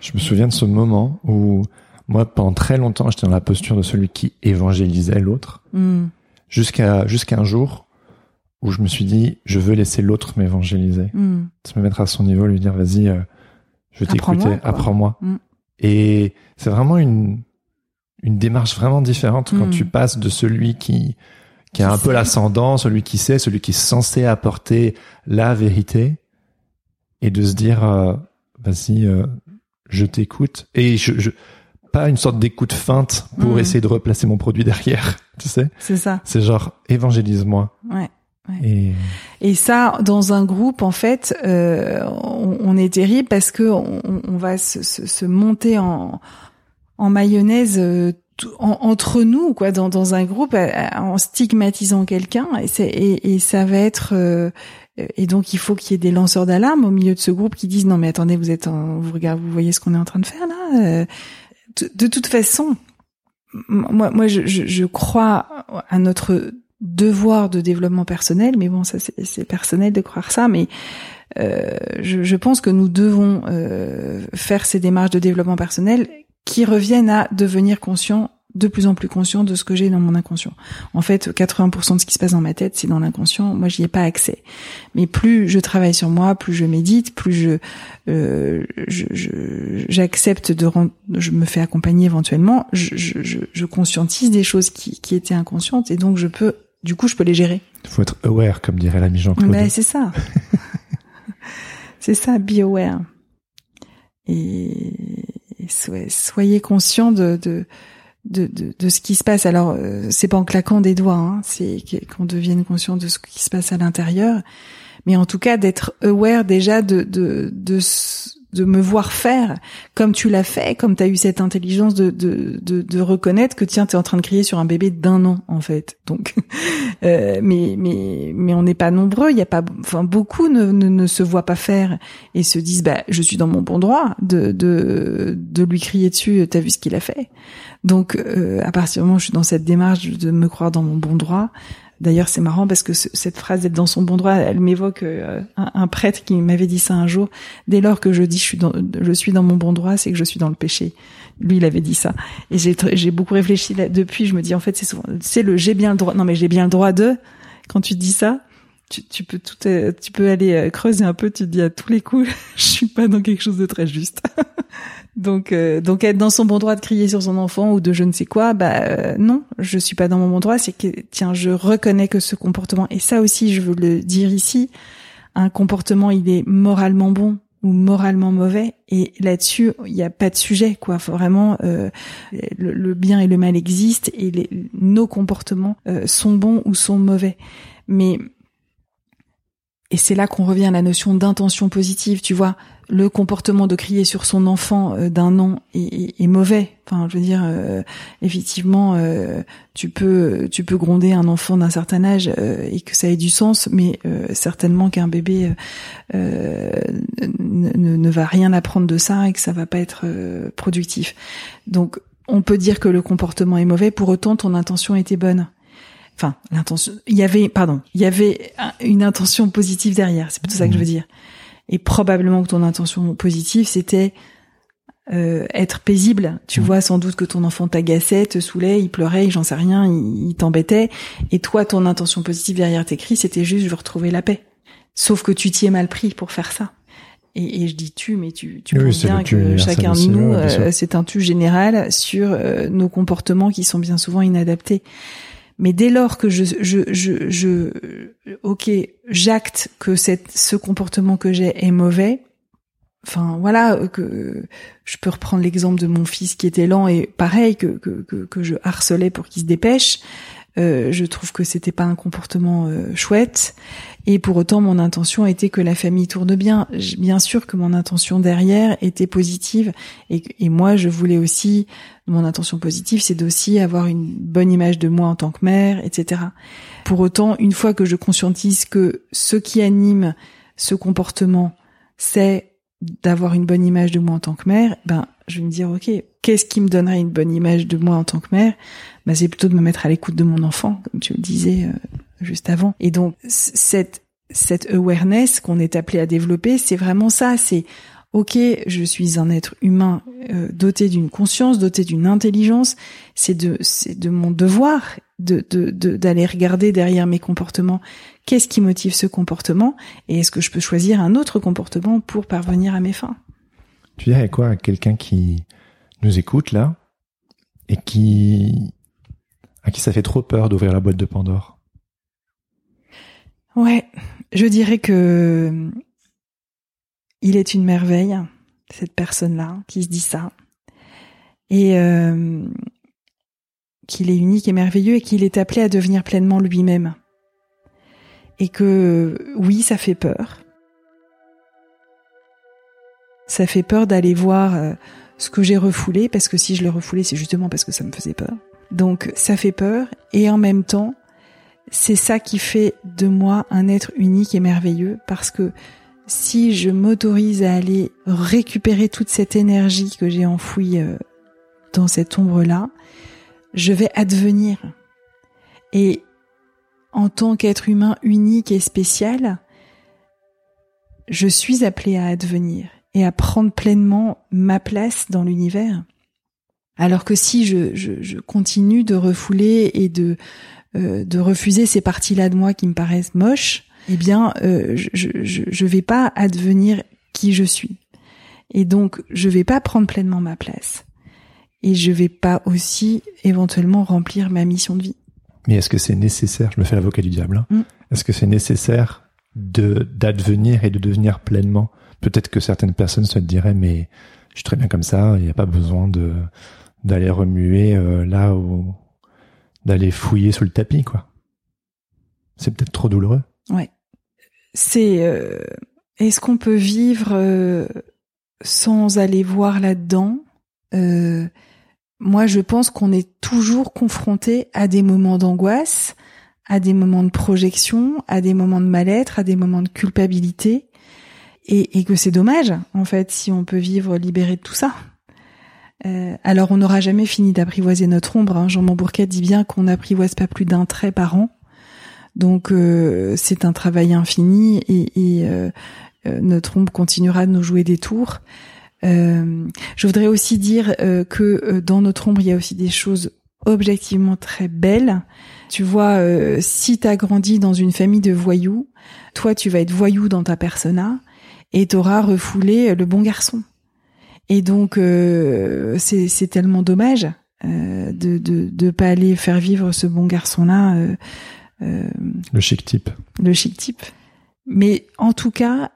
Je me souviens de ce moment où moi, pendant très longtemps, j'étais dans la posture de celui qui évangélisait l'autre, hmm. jusqu'à jusqu'à un jour où je me suis dit, je veux laisser l'autre m'évangéliser, mm. se me mettre à son niveau, lui dire, vas-y, euh, je vais t'écouter, apprends-moi. Hmm. Et c'est vraiment une une démarche vraiment différente quand Mm. tu passes de celui qui qui a un peu l'ascendant, celui qui sait, celui qui est censé apporter la vérité, et de se dire, euh, vas-y, euh, je t'écoute. Et je, je pas une sorte d'écoute feinte pour Mm. essayer de replacer mon produit derrière, *laughs* tu sais. C'est ça. C'est genre évangélise-moi. Ouais. Et Et ça, dans un groupe, en fait, euh, on, on est terrible parce que on, on va se, se, se monter en, en mayonnaise euh, en- entre nous, quoi, dans, dans un groupe, euh, en stigmatisant quelqu'un. Et, c'est- et, et ça va être euh, et donc il faut qu'il y ait des lanceurs d'alarme au milieu de ce groupe qui disent non mais attendez vous êtes en, vous regardez vous voyez ce qu'on est en train de faire là. De, toute façon, moi moi je, crois à notre devoir de développement personnel, mais bon, ça c'est personnel de croire ça, mais euh, je, je pense que nous devons euh, faire ces démarches de développement personnel qui reviennent à devenir conscient, de plus en plus conscient de ce que j'ai dans mon inconscient. En fait, 80% de ce qui se passe dans ma tête, c'est dans l'inconscient. Moi, j'y ai pas accès. Mais plus je travaille sur moi, plus je médite, plus je euh, je- je- j'accepte de rendre, je me fais accompagner éventuellement, je, je, je, conscientise des choses qui, qui étaient inconscientes et donc je peux, du coup, je peux les gérer. il faut être aware, comme dirait l'ami Jean-Claude. Ben, c'est ça. *laughs* c'est ça, be aware. Et soyez, soyez conscient de, de, de, de, de ce qui se passe. Alors, euh, c'est pas en claquant des doigts, hein, c'est qu'on devienne conscient de ce qui se passe à l'intérieur. Mais en tout cas, d'être aware déjà de, de, de, s- de me voir faire comme tu l'as fait, comme tu as eu cette intelligence de, de, de, de reconnaître que tiens, tu es en train de crier sur un bébé d'un an, en fait. Donc, *laughs* euh, mais, mais, mais on n'est pas nombreux, il y a pas, enfin, beaucoup ne, ne, ne se voient pas faire et se disent, bah, je suis dans mon bon droit de, de, de lui crier dessus, t'as vu ce qu'il a fait. Donc, euh, à partir du moment où je suis dans cette démarche de me croire dans mon bon droit, D'ailleurs, c'est marrant parce que ce- cette phrase d'être dans son bon droit, elle m'évoque euh, un, un prêtre qui m'avait dit ça un jour. Dès lors que je dis je suis dans, je suis dans mon bon droit, c'est que je suis dans le péché. Lui, il avait dit ça. Et j'ai beaucoup réfléchi là, depuis. Je me dis en fait, c'est souvent, c'est le j'ai bien le droit. Non, mais j'ai bien le droit de. Quand tu dis ça, tu, tu peux tout, euh, tu peux aller euh, creuser un peu. Tu te dis à tous les coups, *laughs* je suis pas dans quelque chose de très juste. *laughs* Donc, euh, donc être dans son bon droit de crier sur son enfant ou de je ne sais quoi, bah euh, non, je suis pas dans mon bon droit. C'est que tiens, je reconnais que ce comportement et ça aussi, je veux le dire ici, un comportement il est moralement bon ou moralement mauvais et là-dessus il n'y a pas de sujet quoi. Vraiment euh, le, le bien et le mal existent et les, nos comportements euh, sont bons ou sont mauvais. Mais et c'est là qu'on revient à la notion d'intention positive, tu vois. Le comportement de crier sur son enfant euh, d'un an est, mauvais. Enfin, je veux dire, euh, effectivement, euh, tu peux tu peux gronder un enfant d'un certain âge et que ça ait du sens, mais certainement qu'un bébé ne, va rien apprendre de ça et que ça va pas être productif. Donc, on peut dire que le comportement est mauvais. Pour autant, ton intention était bonne enfin l'intention il y avait pardon il y avait un- une intention positive derrière c'est plutôt ça que je veux dire. Et probablement que ton intention positive c'était euh, être paisible. Tu Mhm. vois sans doute que ton enfant t'agaçait te saoulait il pleurait j'en sais rien il, il t'embêtait. Et toi ton intention positive derrière tes cris c'était juste je veux retrouver la paix. Sauf que tu t'y es mal pris pour faire ça. Et, et je dis tu, mais tu, tu Oui, bien que chacun de nous, ouais, euh, c'est un tu général sur euh, nos comportements qui sont bien souvent inadaptés. Mais dès lors que je, je, je, je ok, j'acte que cette, ce comportement que j'ai est mauvais, enfin voilà, que je peux reprendre l'exemple de mon fils qui était lent et pareil que, que, que, que je harcelais pour qu'il se dépêche. Euh, je trouve que c'était pas un comportement euh, chouette. Et pour autant, mon intention était que la famille tourne bien. Bien sûr que mon intention derrière était positive. Et, et moi, je voulais aussi, mon intention positive, c'est d'aussi avoir une bonne image de moi en tant que mère, etc. Pour autant, une fois que je conscientise que ce qui anime ce comportement, c'est d'avoir une bonne image de moi en tant que mère, ben je vais me dire ok, qu'est-ce qui me donnerait une bonne image de moi en tant que mère? Ben c'est plutôt de me mettre à l'écoute de mon enfant, comme tu le disais euh, juste avant. Et donc cette cette awareness qu'on est appelé à développer, c'est vraiment ça. C'est ok, je suis un être humain euh, doté d'une conscience, doté d'une intelligence. C'est de c'est de mon devoir de d'aller de, regarder derrière mes comportements qu'est-ce qui motive ce comportement et est-ce que je peux choisir un autre comportement pour parvenir à mes fins? Tu dirais quoi à quelqu'un qui nous écoute là et qui à qui ça fait trop peur d'ouvrir la boîte de Pandore? Ouais, je dirais que il est une merveille cette personne-là qui se dit ça et euh, qu'il est unique et merveilleux et qu'il est appelé à devenir pleinement lui-même. Et que oui, ça fait peur. Ça fait peur d'aller voir euh, ce que j'ai refoulé, parce que si je le refoulé, c'est justement parce que ça me faisait peur. Donc ça fait peur, et en même temps, c'est ça qui fait de moi un être unique et merveilleux, parce que si je m'autorise à aller récupérer toute cette énergie que j'ai enfouie euh, dans cette ombre-là, je vais advenir. Et en tant qu'être humain unique et spécial, je suis appelé à advenir et à prendre pleinement ma place dans l'univers. Alors que si je, je, continue de refouler et de, euh, de refuser ces parties-là de moi qui me paraissent moches, eh bien, euh, je, je, je vais pas advenir qui je suis. Et donc, je vais pas prendre pleinement ma place et je vais pas aussi éventuellement remplir ma mission de vie. Mais est-ce que c'est nécessaire, je me fais l'avocat du diable, hein, mm. est-ce que c'est nécessaire de d'advenir et de devenir pleinement? Peut-être que certaines personnes se diraient mais je suis très bien comme ça, il n'y a pas besoin de d'aller remuer euh, là ou d'aller fouiller sous le tapis quoi. C'est peut-être trop douloureux. Ouais. C'est euh, est-ce qu'on peut vivre euh, sans aller voir là-dedans? Euh, moi, je pense qu'on est toujours confronté à des moments d'angoisse, à des moments de projection, à des moments de mal-être, à des moments de culpabilité, et, et que c'est dommage, en fait, si on peut vivre libéré de tout ça. Euh, alors, on n'aura jamais fini d'apprivoiser notre ombre. Hein. Jean Bourquet dit bien qu'on n'apprivoise pas plus d'un trait par an. Donc, euh, c'est un travail infini, et, et euh, euh, notre ombre continuera de nous jouer des tours. Euh, je voudrais aussi dire euh, que euh, dans notre ombre, il y a aussi des choses objectivement très belles. Tu vois, si tu as grandi dans une famille de voyous, toi, tu vas être voyou dans ta persona et t'auras refoulé le bon garçon. Et donc, c'est tellement dommage de, de de pas aller faire vivre ce bon garçon-là. le chic type. Le chic type. Mais en tout cas,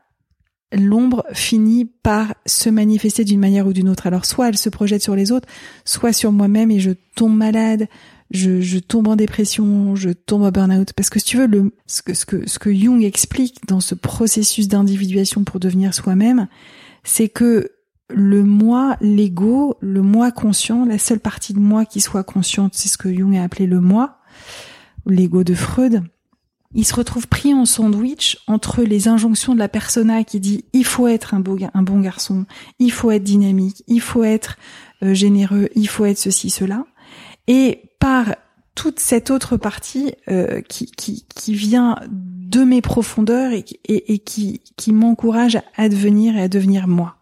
l'ombre finit par se manifester d'une manière ou d'une autre. Alors soit elle se projette sur les autres, soit sur moi-même et je tombe malade, je, je tombe en dépression, je tombe au burn-out. Parce que si tu veux, le, ce, que, ce, que, ce que Jung explique dans ce processus d'individuation pour devenir soi-même, c'est que le moi, l'ego, le moi conscient, la seule partie de moi qui soit consciente, c'est ce que Jung a appelé le moi, l'ego de Freud, il se retrouve pris en sandwich entre les injonctions de la persona qui dit il faut être un, beau, un bon garçon, il faut être dynamique, il faut être euh, généreux, il faut être ceci, cela, et par toute cette autre partie euh, qui, vient de mes profondeurs et qui, qui m'encourage à devenir et à devenir moi.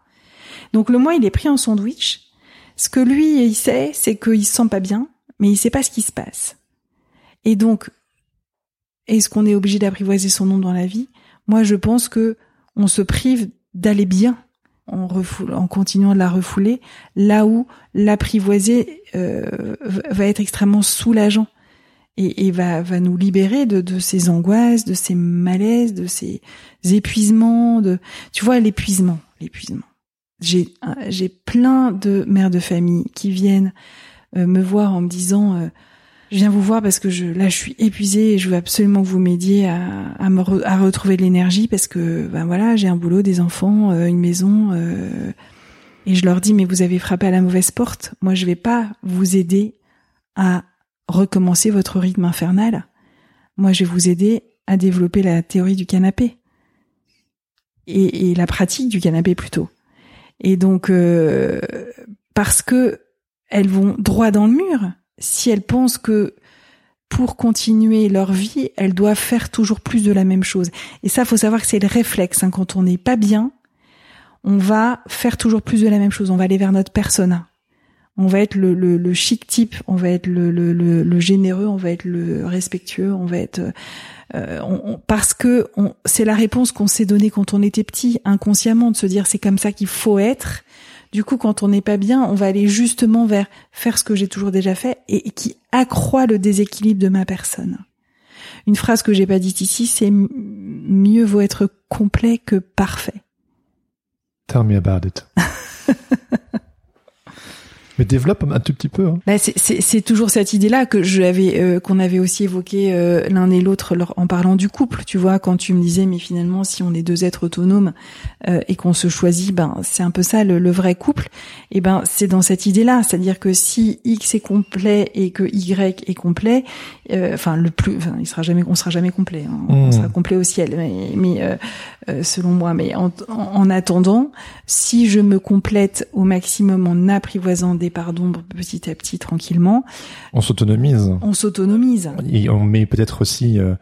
Donc le moi, il est pris en sandwich. Ce que lui, il sait, c'est qu'il se sent pas bien, mais il sait pas ce qui se passe. Et donc, est-ce qu'on est obligé d'apprivoiser son nom dans la vie? Moi, je pense que on se prive d'aller bien en, en continuant de la refouler, là où l'apprivoiser euh, va être extrêmement soulageant et, va, va nous libérer de, de ces angoisses, de ces malaises, de ces épuisements. De, tu vois, l'épuisement, l'épuisement. J'ai j'ai plein de mères de famille qui viennent euh, me voir en me disant euh, je viens vous voir parce que je, là, je suis épuisée et je veux absolument que vous m'aidiez à, à me à retrouver de l'énergie parce que, ben voilà, j'ai un boulot, des enfants, euh, une maison, euh, et je leur dis, mais vous avez frappé à la mauvaise porte. Moi, je vais pas vous aider à recommencer votre rythme infernal. Moi, je vais vous aider à développer la théorie du canapé et, et la pratique du canapé plutôt. Et donc, euh, parce que elles vont droit dans le mur si elles pensent que pour continuer leur vie, elles doivent faire toujours plus de la même chose. Et ça, faut savoir que c'est le réflexe. Hein. Quand on n'est pas bien, on va faire toujours plus de la même chose. On va aller vers notre persona. On va être le, le, le chic type, on va être le, le, le, généreux, on va être le respectueux, on va être euh, on, parce que c'est la réponse qu'on s'est donnée quand on était petit, inconsciemment, de se dire c'est comme ça qu'il faut être. Du coup, quand on n'est pas bien, on va aller justement vers faire ce que j'ai toujours déjà fait et, qui accroît le déséquilibre de ma personne. Une phrase que j'ai pas dite ici, c'est mieux vaut être complet que parfait. Tell me about it. *laughs* Mais développe un tout petit peu. Hein. Bah, c'est toujours cette idée-là que j'avais, euh, qu'on avait aussi évoqué euh, l'un et l'autre en parlant du couple. Tu vois, quand tu me disais, mais finalement, si on est deux êtres autonomes euh, et qu'on se choisit, ben c'est un peu ça le, le vrai couple. Et ben c'est dans cette idée-là, c'est-à-dire que si X est complet et que Y est complet, enfin le plus, enfin il sera jamais, on sera jamais complet. Hein. On hmm. sera complet au ciel, mais, mais selon moi. Mais en, en attendant, si je me complète au maximum en apprivoisant des parts d'ombre petit à petit, tranquillement. On s'autonomise. On s'autonomise. Et on met peut-être aussi euh,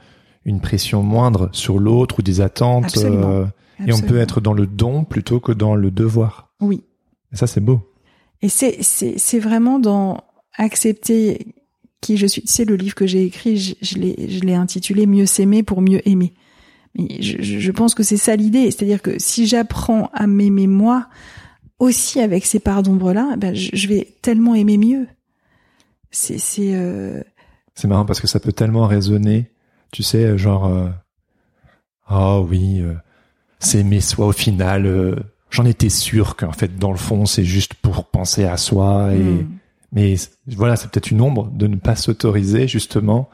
une pression moindre sur l'autre ou des attentes. Euh, et on peut être dans le don plutôt que dans le devoir. Oui. Et ça, c'est beau. Et c'est, c'est, c'est vraiment dans accepter qui je suis. C'est le livre que j'ai écrit, je, je l'ai, je l'ai intitulé Mieux s'aimer pour mieux aimer. Mais je, je pense que c'est ça l'idée. C'est-à-dire que si j'apprends à m'aimer moi, aussi avec ces parts d'ombre là, ben je, vais tellement aimer mieux. C'est c'est euh... c'est marrant parce que ça peut tellement résonner, tu sais, genre ah oh, oui, euh, c'est aimer soi au final. Euh, j'en étais sûr qu'en fait dans le fond c'est juste pour penser à soi et hmm. mais voilà c'est peut-être une ombre de ne pas s'autoriser justement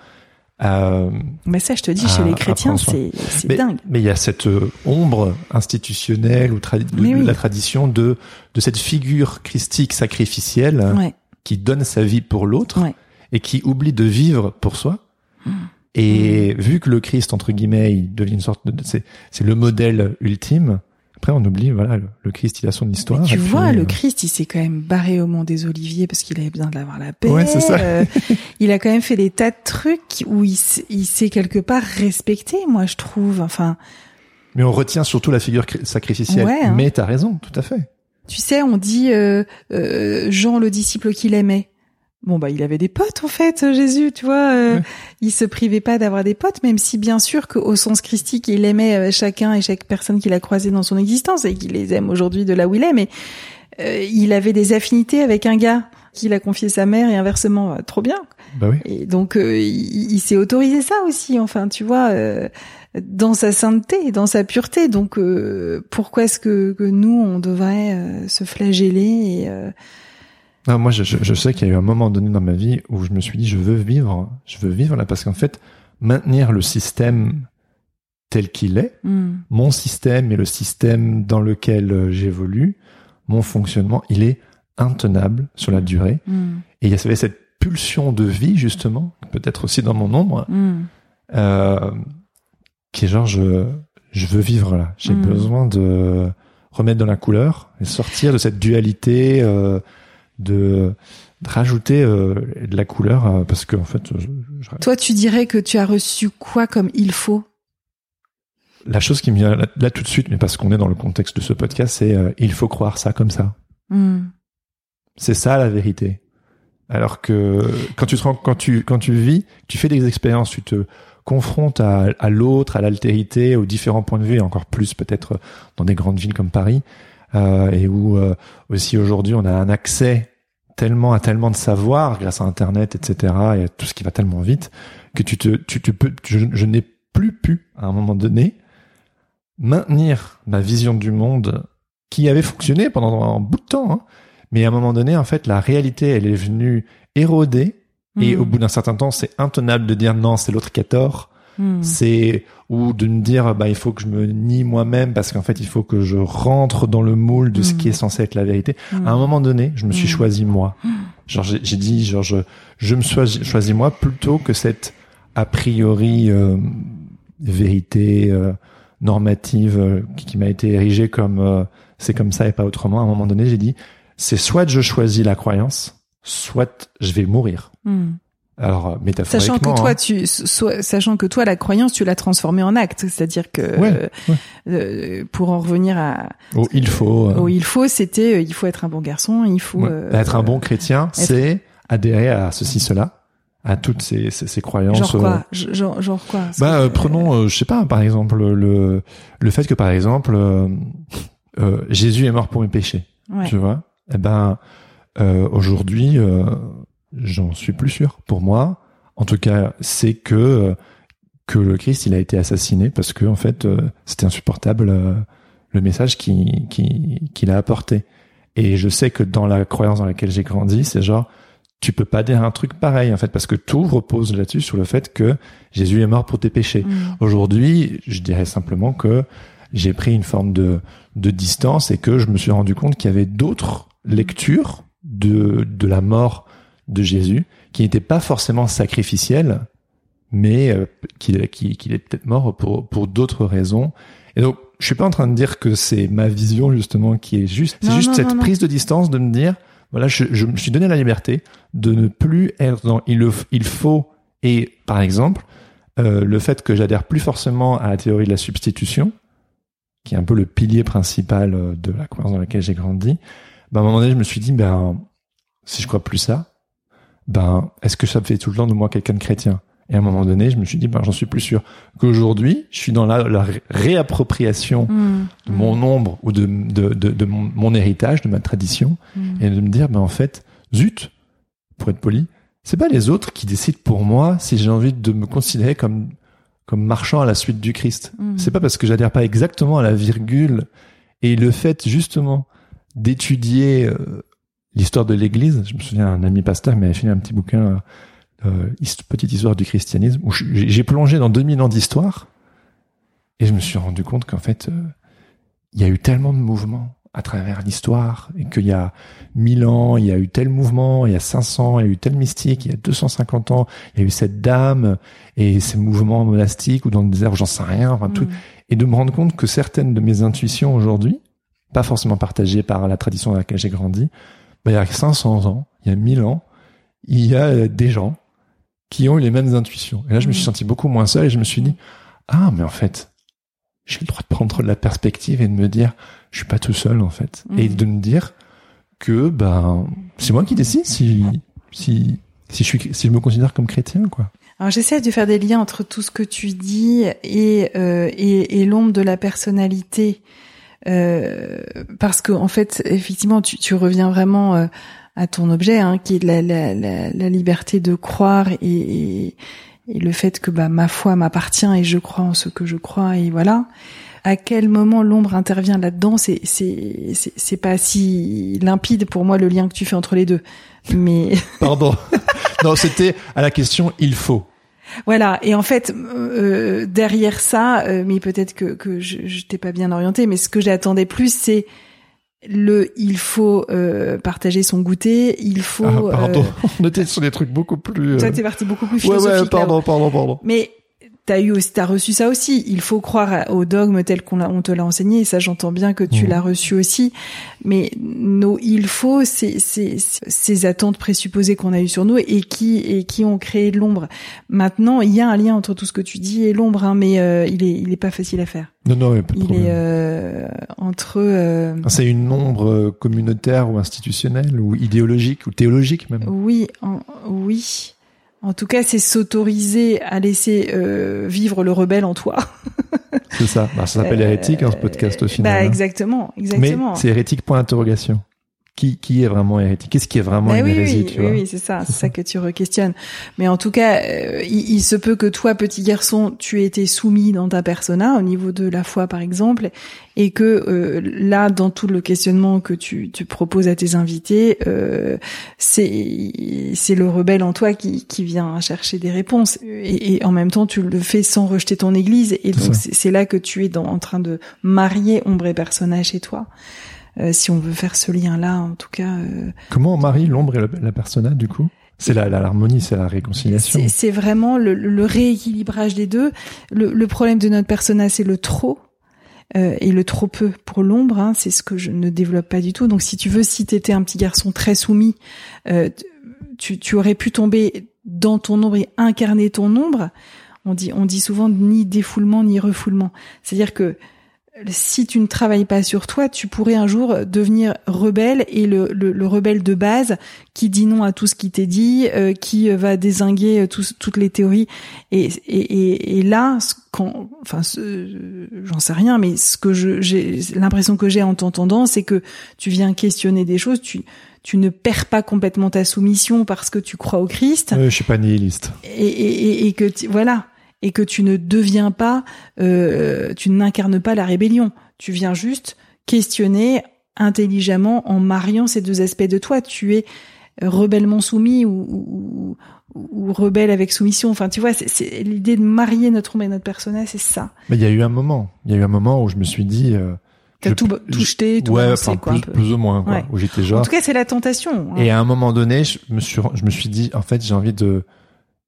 euh, mais ça, je te dis, chez les chrétiens, c'est dingue. Mais il y a cette euh, ombre institutionnelle ou de, la tradition de de cette figure christique sacrificielle qui donne sa vie pour l'autre et qui oublie de vivre pour soi. Mmh. Et mmh. vu que le Christ entre guillemets, il devient une sorte de c'est le modèle ultime. Après, on oublie, voilà, le, Christ, il a son histoire. tu vois, le euh, Christ, il s'est quand même barré au mont des Oliviers parce qu'il avait besoin d'avoir la paix. Ouais, c'est ça. Euh, *laughs* il a quand même fait des tas de trucs où il, il s'est quelque part respecté, moi, je trouve. Enfin. Mais on retient surtout la figure sacrificielle. Ouais, hein. Mais t'as raison, tout à fait. Tu sais, on dit euh, euh Jean le disciple qu'il aimait. Bon bah il avait des potes en fait Jésus tu vois euh, il se privait pas d'avoir des potes même si bien sûr qu'au sens christique il aimait euh, chacun et chaque personne qu'il a croisé dans son existence et qu'il les aime aujourd'hui de là où il est mais euh, il avait des affinités avec un gars qu'il a confié sa mère et inversement trop bien. Bah oui. et donc il, s'est autorisé ça aussi enfin tu vois dans sa sainteté dans sa pureté. Donc pourquoi est-ce que, que, nous on devrait se flageller et non, moi, je, je, sais qu'il y a eu un moment donné dans ma vie où je me suis dit, je veux vivre, je veux vivre là, parce qu'en fait, maintenir le système tel qu'il est, hmm. mon système et le système dans lequel euh, j'évolue, mon fonctionnement, il est intenable sur la durée. Hmm. Et il y avait cette pulsion de vie, justement, peut-être aussi dans mon ombre, hmm. euh, qui est genre, je, je veux vivre là. J'ai besoin de remettre dans la couleur et sortir de cette dualité. Euh, de, rajouter euh, de la couleur euh, parce que en fait toi tu dirais que tu as reçu quoi comme il faut? La chose qui me vient là, tout de suite mais parce qu'on est dans le contexte de ce podcast c'est euh, il faut croire ça comme ça. Hmm. c'est ça la vérité. Alors que quand tu te rends, quand tu quand tu vis tu fais des expériences tu te confrontes à, à l'autre à l'altérité aux différents points de vue et encore plus peut-être dans des grandes villes comme Paris euh, et où euh, aussi aujourd'hui on a un accès tellement à tellement de savoir grâce à Internet, etc. et à tout ce qui va tellement vite que tu te, tu, tu peux, je, n'ai plus pu à un moment donné maintenir ma vision du monde qui avait fonctionné pendant un bout de temps, hein. mais à un moment donné, en fait, la réalité, elle est venue éroder Et Mm. au bout d'un certain temps, c'est intenable de dire non, c'est l'autre qui a tort. Mm. C'est ou de me dire bah il faut que je me nie moi-même parce qu'en fait il faut que je rentre dans le moule de ce Mm. qui est censé être la vérité. Mm. À un moment donné, je me suis choisi moi. Genre j'ai dit genre je je me suis choisi moi plutôt que cette a priori euh, vérité euh, normative euh, qui, qui m'a été érigée comme c'est comme ça et pas autrement. À un moment donné, j'ai dit c'est soit je choisis la croyance, soit je vais mourir. Alors euh, métaphoriquement. Sachant que toi, hein. tu, soit, sachant que toi, la croyance, tu l'as transformée en acte, c'est-à-dire que Ouais, euh, ouais. euh, pour en revenir à Oh, il faut. euh, il faut, c'était euh, il faut être un bon garçon, il faut Ouais. euh, être un bon chrétien, c'est adhérer à ceci, cela, à toutes ces, ces, ces croyances. genre quoi, genre, genre quoi? Bah, prenons, je sais pas, par exemple, le, le fait que, par exemple, Jésus est mort pour mes péchés, ouais. tu vois? Eh ben, euh, aujourd'hui, euh, j'en suis plus sûr. Pour moi, en tout cas, c'est que euh, que le Christ, il a été assassiné parce que, en fait, euh, c'était insupportable euh, le message qu'il qui qu'il a apporté. Et je sais que dans la croyance dans laquelle j'ai grandi, c'est genre, tu peux pas dire un truc pareil, en fait, parce que tout repose là-dessus sur le fait que Jésus est mort pour tes péchés. Mm. Aujourd'hui, je dirais simplement que j'ai pris une forme de, de distance et que je me suis rendu compte qu'il y avait d'autres lectures de, de la mort de Jésus qui n'étaient pas forcément sacrificielles, mais euh, qu'il qu'il est peut-être mort pour, pour d'autres raisons. Et donc, je suis pas en train de dire que c'est ma vision justement qui est juste. C'est juste non, cette non, non. prise de distance de me dire, voilà, je, je me suis donné la liberté de ne plus être dans il, le, il faut et par exemple euh, le fait que j'adhère plus forcément à la théorie de la substitution, qui est un peu le pilier principal euh, de la croyance dans laquelle j'ai grandi, ben, à un moment donné, je me suis dit, ben, si je crois plus ça, ben, est-ce que ça me fait tout le temps de moi quelqu'un de chrétien? Et à un moment donné, je me suis dit, ben, j'en suis plus sûr. Qu'aujourd'hui, je suis dans la, la ré- réappropriation Mm. de mon ombre ou de, de, de, de mon, mon héritage, de ma tradition, Mm. et de me dire, ben, en fait, zut, pour être poli, c'est pas les autres qui décident pour moi si j'ai envie de me considérer comme, comme marchant à la suite du Christ. Mm. C'est pas parce que j'adhère pas exactement à la virgule et le fait justement d'étudier euh, l'histoire de l'Église. Je me souviens, un ami pasteur m'avait fait un petit bouquin, euh, hist- petite histoire du christianisme, où j'ai plongé dans 2000 ans d'histoire et je me suis rendu compte qu'en fait, euh, il y a eu tellement de mouvements à travers l'histoire et qu'il y a 1000 ans, il y a eu tel mouvement, il y a 500, il y a eu tel mystique, il y a 250 ans, il y a eu cette dame et ces mouvements monastiques ou dans le désert, j'en sais rien, enfin tout, Mm. et de me rendre compte que certaines de mes intuitions aujourd'hui, pas forcément partagées par la tradition dans laquelle j'ai grandi, il y a 500 ans, il y a 1000 ans, il y a euh, des gens qui ont eu les mêmes intuitions. Et là, je me suis Mhm. senti beaucoup moins seul et je me suis dit, ah, mais en fait, j'ai le droit de prendre de la perspective et de me dire, je suis pas tout seul, en fait. Mhm. Et de me dire que, ben, c'est moi qui décide si, si, si je suis, si je me considère comme chrétien, quoi. Alors j'essaie de faire des liens entre tout ce que tu dis et euh, et, et l'ombre de la personnalité, euh, parce que en fait effectivement tu, tu reviens vraiment euh, à ton objet, hein, qui est la, la, la, la liberté de croire et, et, le fait que bah ma foi m'appartient et je crois en ce que je crois et voilà. À quel moment l'ombre intervient là-dedans, c'est c'est c'est pas si limpide pour moi le lien que tu fais entre les deux, mais Pardon. *laughs* non, c'était à la question il faut. Voilà, et en fait, euh, derrière ça, euh, mais peut-être que, que je, je t'ai pas bien orienté, mais ce que j'attendais plus, c'est le il faut euh, partager son goûter, il faut... Ah, pardon. euh, *laughs* On était sur des trucs beaucoup plus. toi, euh, t'es parti beaucoup plus Ouais, philosophique. ouais, là-haut. pardon, pardon, pardon. Mais t'as eu aussi, t'as reçu ça aussi. Il faut croire au dogme tel qu'on on te l'a enseigné. Et ça, j'entends bien que tu Mhm. l'as reçu aussi. Mais nos il faut, c'est, ces attentes présupposées qu'on a eues sur nous et qui, et qui ont créé de l'ombre. Maintenant, il y a un lien entre tout ce que tu dis et l'ombre, hein, mais euh, il est, il est pas facile à faire. Non, non, il pas de Il est euh, entre. euh, Ah, C'est une ombre euh, communautaire ou institutionnelle ou idéologique ou théologique même. Oui, en, oui. En tout cas, c'est s'autoriser à laisser euh, vivre le rebelle en toi. C'est ça. Bah, ça s'appelle hérétique, hein, ce podcast au final. Bah hein. exactement, Mais exactement. c'est hérétique point d'interrogation. Qui, qui est vraiment hérétique? Qu'est-ce qui est vraiment une oui, hérésie oui, tu oui, vois? oui, c'est ça, c'est ça que tu re-questionnes. Mais en tout cas, euh, il, il, se peut que toi, petit garçon, tu aies été soumis dans ta persona au niveau de la foi, par exemple, et que euh, là, dans tout le questionnement que tu, tu proposes à tes invités, euh, c'est c'est le rebelle en toi qui, qui vient chercher des réponses. Et, et, en même temps, tu le fais sans rejeter ton église. Et donc, c'est là que tu es dans, en train de marier ombre et personnage chez toi. Euh, si on veut faire ce lien-là, en tout cas. Euh... Comment on marie l'ombre et la, la persona, du coup? C'est la l'harmonie, c'est la réconciliation. C'est vraiment le, le, rééquilibrage des deux. Le, le problème de notre persona, c'est le trop. Euh, et le trop peu pour l'ombre, hein, c'est ce que je ne développe pas du tout. Donc si tu veux, si tu étais un petit garçon très soumis, euh, tu, tu, aurais pu tomber dans ton ombre et incarner ton ombre. On dit, on dit souvent ni défoulement ni refoulement. C'est-à-dire que si tu ne travailles pas sur toi, tu pourrais un jour devenir rebelle et le, le, le rebelle de base qui dit non à tout ce qui t'est dit, euh, qui va désinguer toutes les théories. Et, et, et, là, quand, enfin, j'en sais rien, mais ce que j'ai l'impression que j'ai en t'entendant, c'est que tu viens questionner des choses, tu tu ne perds pas complètement ta soumission parce que tu crois au Christ. Euh, je suis pas nihiliste. Et, et, et que tu, voilà et que tu ne deviens pas, euh, tu n'incarnes pas la rébellion. Tu viens juste questionner intelligemment en mariant ces deux aspects de toi. Tu es rebellement soumis ou, ou, ou rebelle avec soumission. Enfin, tu vois, c'est l'idée de marier notre homme et notre personnage, c'est ça. Mais il y a eu un moment, il y a eu un moment où je me suis dit. Euh, T'as tout, tout jeté, tout ouais, lancé, enfin, quoi, plus, plus, ou moins, quoi, ouais. où j'étais genre. En tout cas, c'est la tentation. Hein. Et à un moment donné, je me suis, je me suis dit, en fait, j'ai envie de.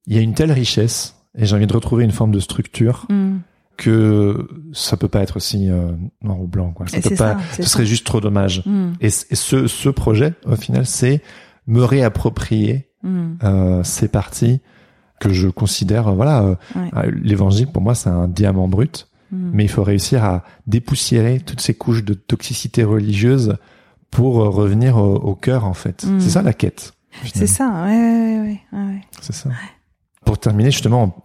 Il y a une telle richesse et j'ai envie de retrouver une forme de structure mm. que ça peut pas être aussi euh, noir ou blanc quoi ça et peut pas ça, ce ça. serait juste trop dommage mm. et, et, ce ce projet au final c'est me réapproprier mm. euh, ces parties que je considère euh, voilà ouais. l'évangile pour moi c'est un diamant brut mais il faut réussir à dépoussiérer toutes ces couches de toxicité religieuse pour euh, revenir au, au cœur en fait c'est ça la quête c'est ça ouais ouais, ouais, ouais. c'est ça pour terminer, justement,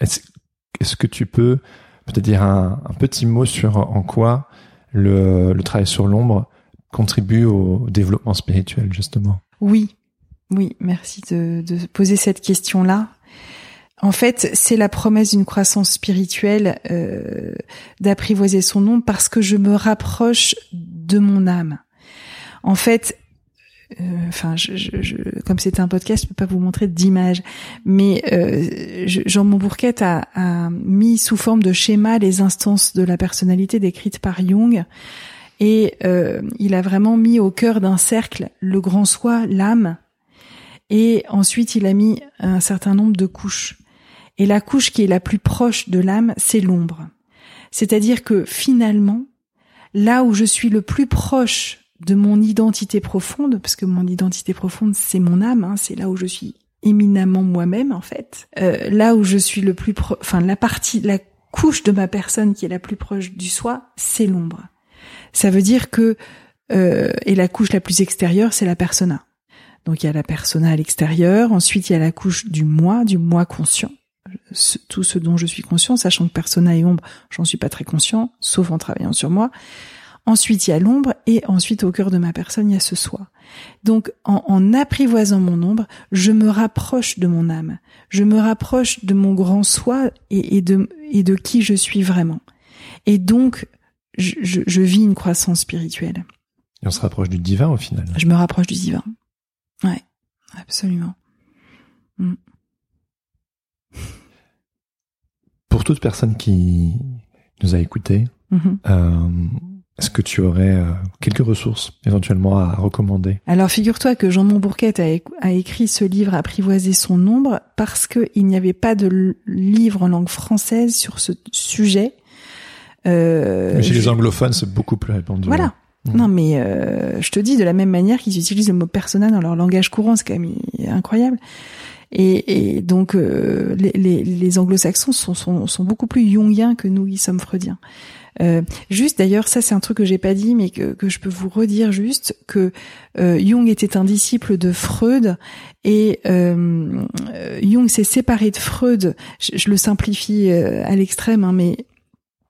est-ce est que tu peux peut-être dire un, petit mot sur en quoi le, travail sur l'ombre contribue au développement spirituel, justement? Oui, oui, merci de, poser cette question-là. En fait, c'est la promesse d'une croissance spirituelle euh, d'apprivoiser son ombre parce que je me rapproche de mon âme. En fait, enfin, je, je, je, comme c'était un podcast, je peux pas vous montrer d'images, mais euh, Jean Montbourquette a, a, mis sous forme de schéma les instances de la personnalité décrites par Jung, et euh, il a vraiment mis au cœur d'un cercle le grand soi, l'âme, et ensuite il a mis un certain nombre de couches. Et la couche qui est la plus proche de l'âme, c'est l'ombre. C'est-à-dire que finalement, là où je suis le plus proche de mon identité profonde, parce que mon identité profonde, c'est mon âme, hein, c'est là où je suis éminemment moi-même en fait. Euh, là où je suis le plus, pro enfin la partie, la couche de ma personne qui est la plus proche du soi, c'est l'ombre. Ça veut dire que euh, et la couche la plus extérieure, c'est la persona. Donc il y a la persona à l'extérieur, ensuite il y a la couche du moi, du moi conscient, tout ce dont je suis conscient, sachant que persona et ombre, j'en suis pas très conscient, sauf en travaillant sur moi. Ensuite, il y a l'ombre et ensuite au cœur de ma personne, il y a ce soi. Donc, en, en, apprivoisant mon ombre, je me rapproche de mon âme. Je me rapproche de mon grand soi et, et de, et de qui je suis vraiment. Et donc, je, je, je, vis une croissance spirituelle. Et on se rapproche du divin au final. Je me rapproche du divin. Ouais, absolument. Mm. Pour toute personne qui nous a écoutés, mm -hmm. euh, est-ce que tu aurais euh, quelques ressources éventuellement à recommander? Alors figure-toi que Jean Montbourquette a, a, écrit ce livre Apprivoiser son ombre parce qu'il n'y avait pas de livre en langue française sur ce sujet. Euh, mais chez je... les anglophones, c'est beaucoup plus répandu. Voilà. Mmh. Non, mais euh, je te dis de la même manière qu'ils utilisent le mot persona dans leur langage courant, c'est quand même incroyable. Et, et donc euh, les, les, les anglo-saxons sont, sont, sont beaucoup plus jungiens que nous, qui sommes freudiens. Euh, juste d'ailleurs, ça c'est un truc que j'ai pas dit, mais que, je peux vous redire juste que euh, Jung était un disciple de Freud et euh, Jung s'est séparé de Freud. Je, le simplifie à l'extrême, hein, mais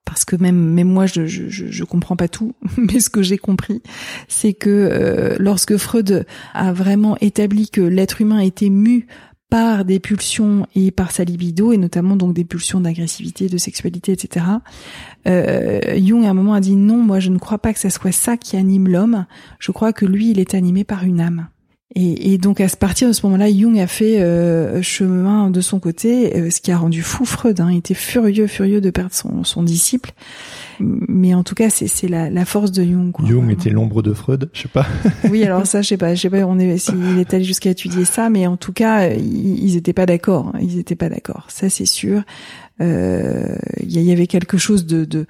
parce que même même moi je je je, comprends pas tout *laughs* mais ce que j'ai compris c'est que lorsque Freud a vraiment établi que l'être humain était mu par des pulsions et par sa libido et notamment donc des pulsions d'agressivité, de sexualité, etc. Euh, Jung à un moment a dit non, moi je ne crois pas que ce soit ça qui anime l'homme. Je crois que lui il est animé par une âme. Et, et, donc à partir de ce moment-là, Jung a fait euh, chemin de son côté, euh, ce qui a rendu fou Freud. Hein, il était furieux, furieux de perdre son, son disciple. Mais en tout cas, c'est la, la, force de Jung. Quoi, Jung était l'ombre de Freud, je sais pas. *laughs* oui, alors ça, je sais pas, je sais pas, on est, s'il *laughs* est allé jusqu'à étudier ça, mais en tout cas, ils, étaient pas d'accord. Hein, ils étaient pas d'accord. Ça, c'est sûr. Euh, il y, avait quelque chose de, de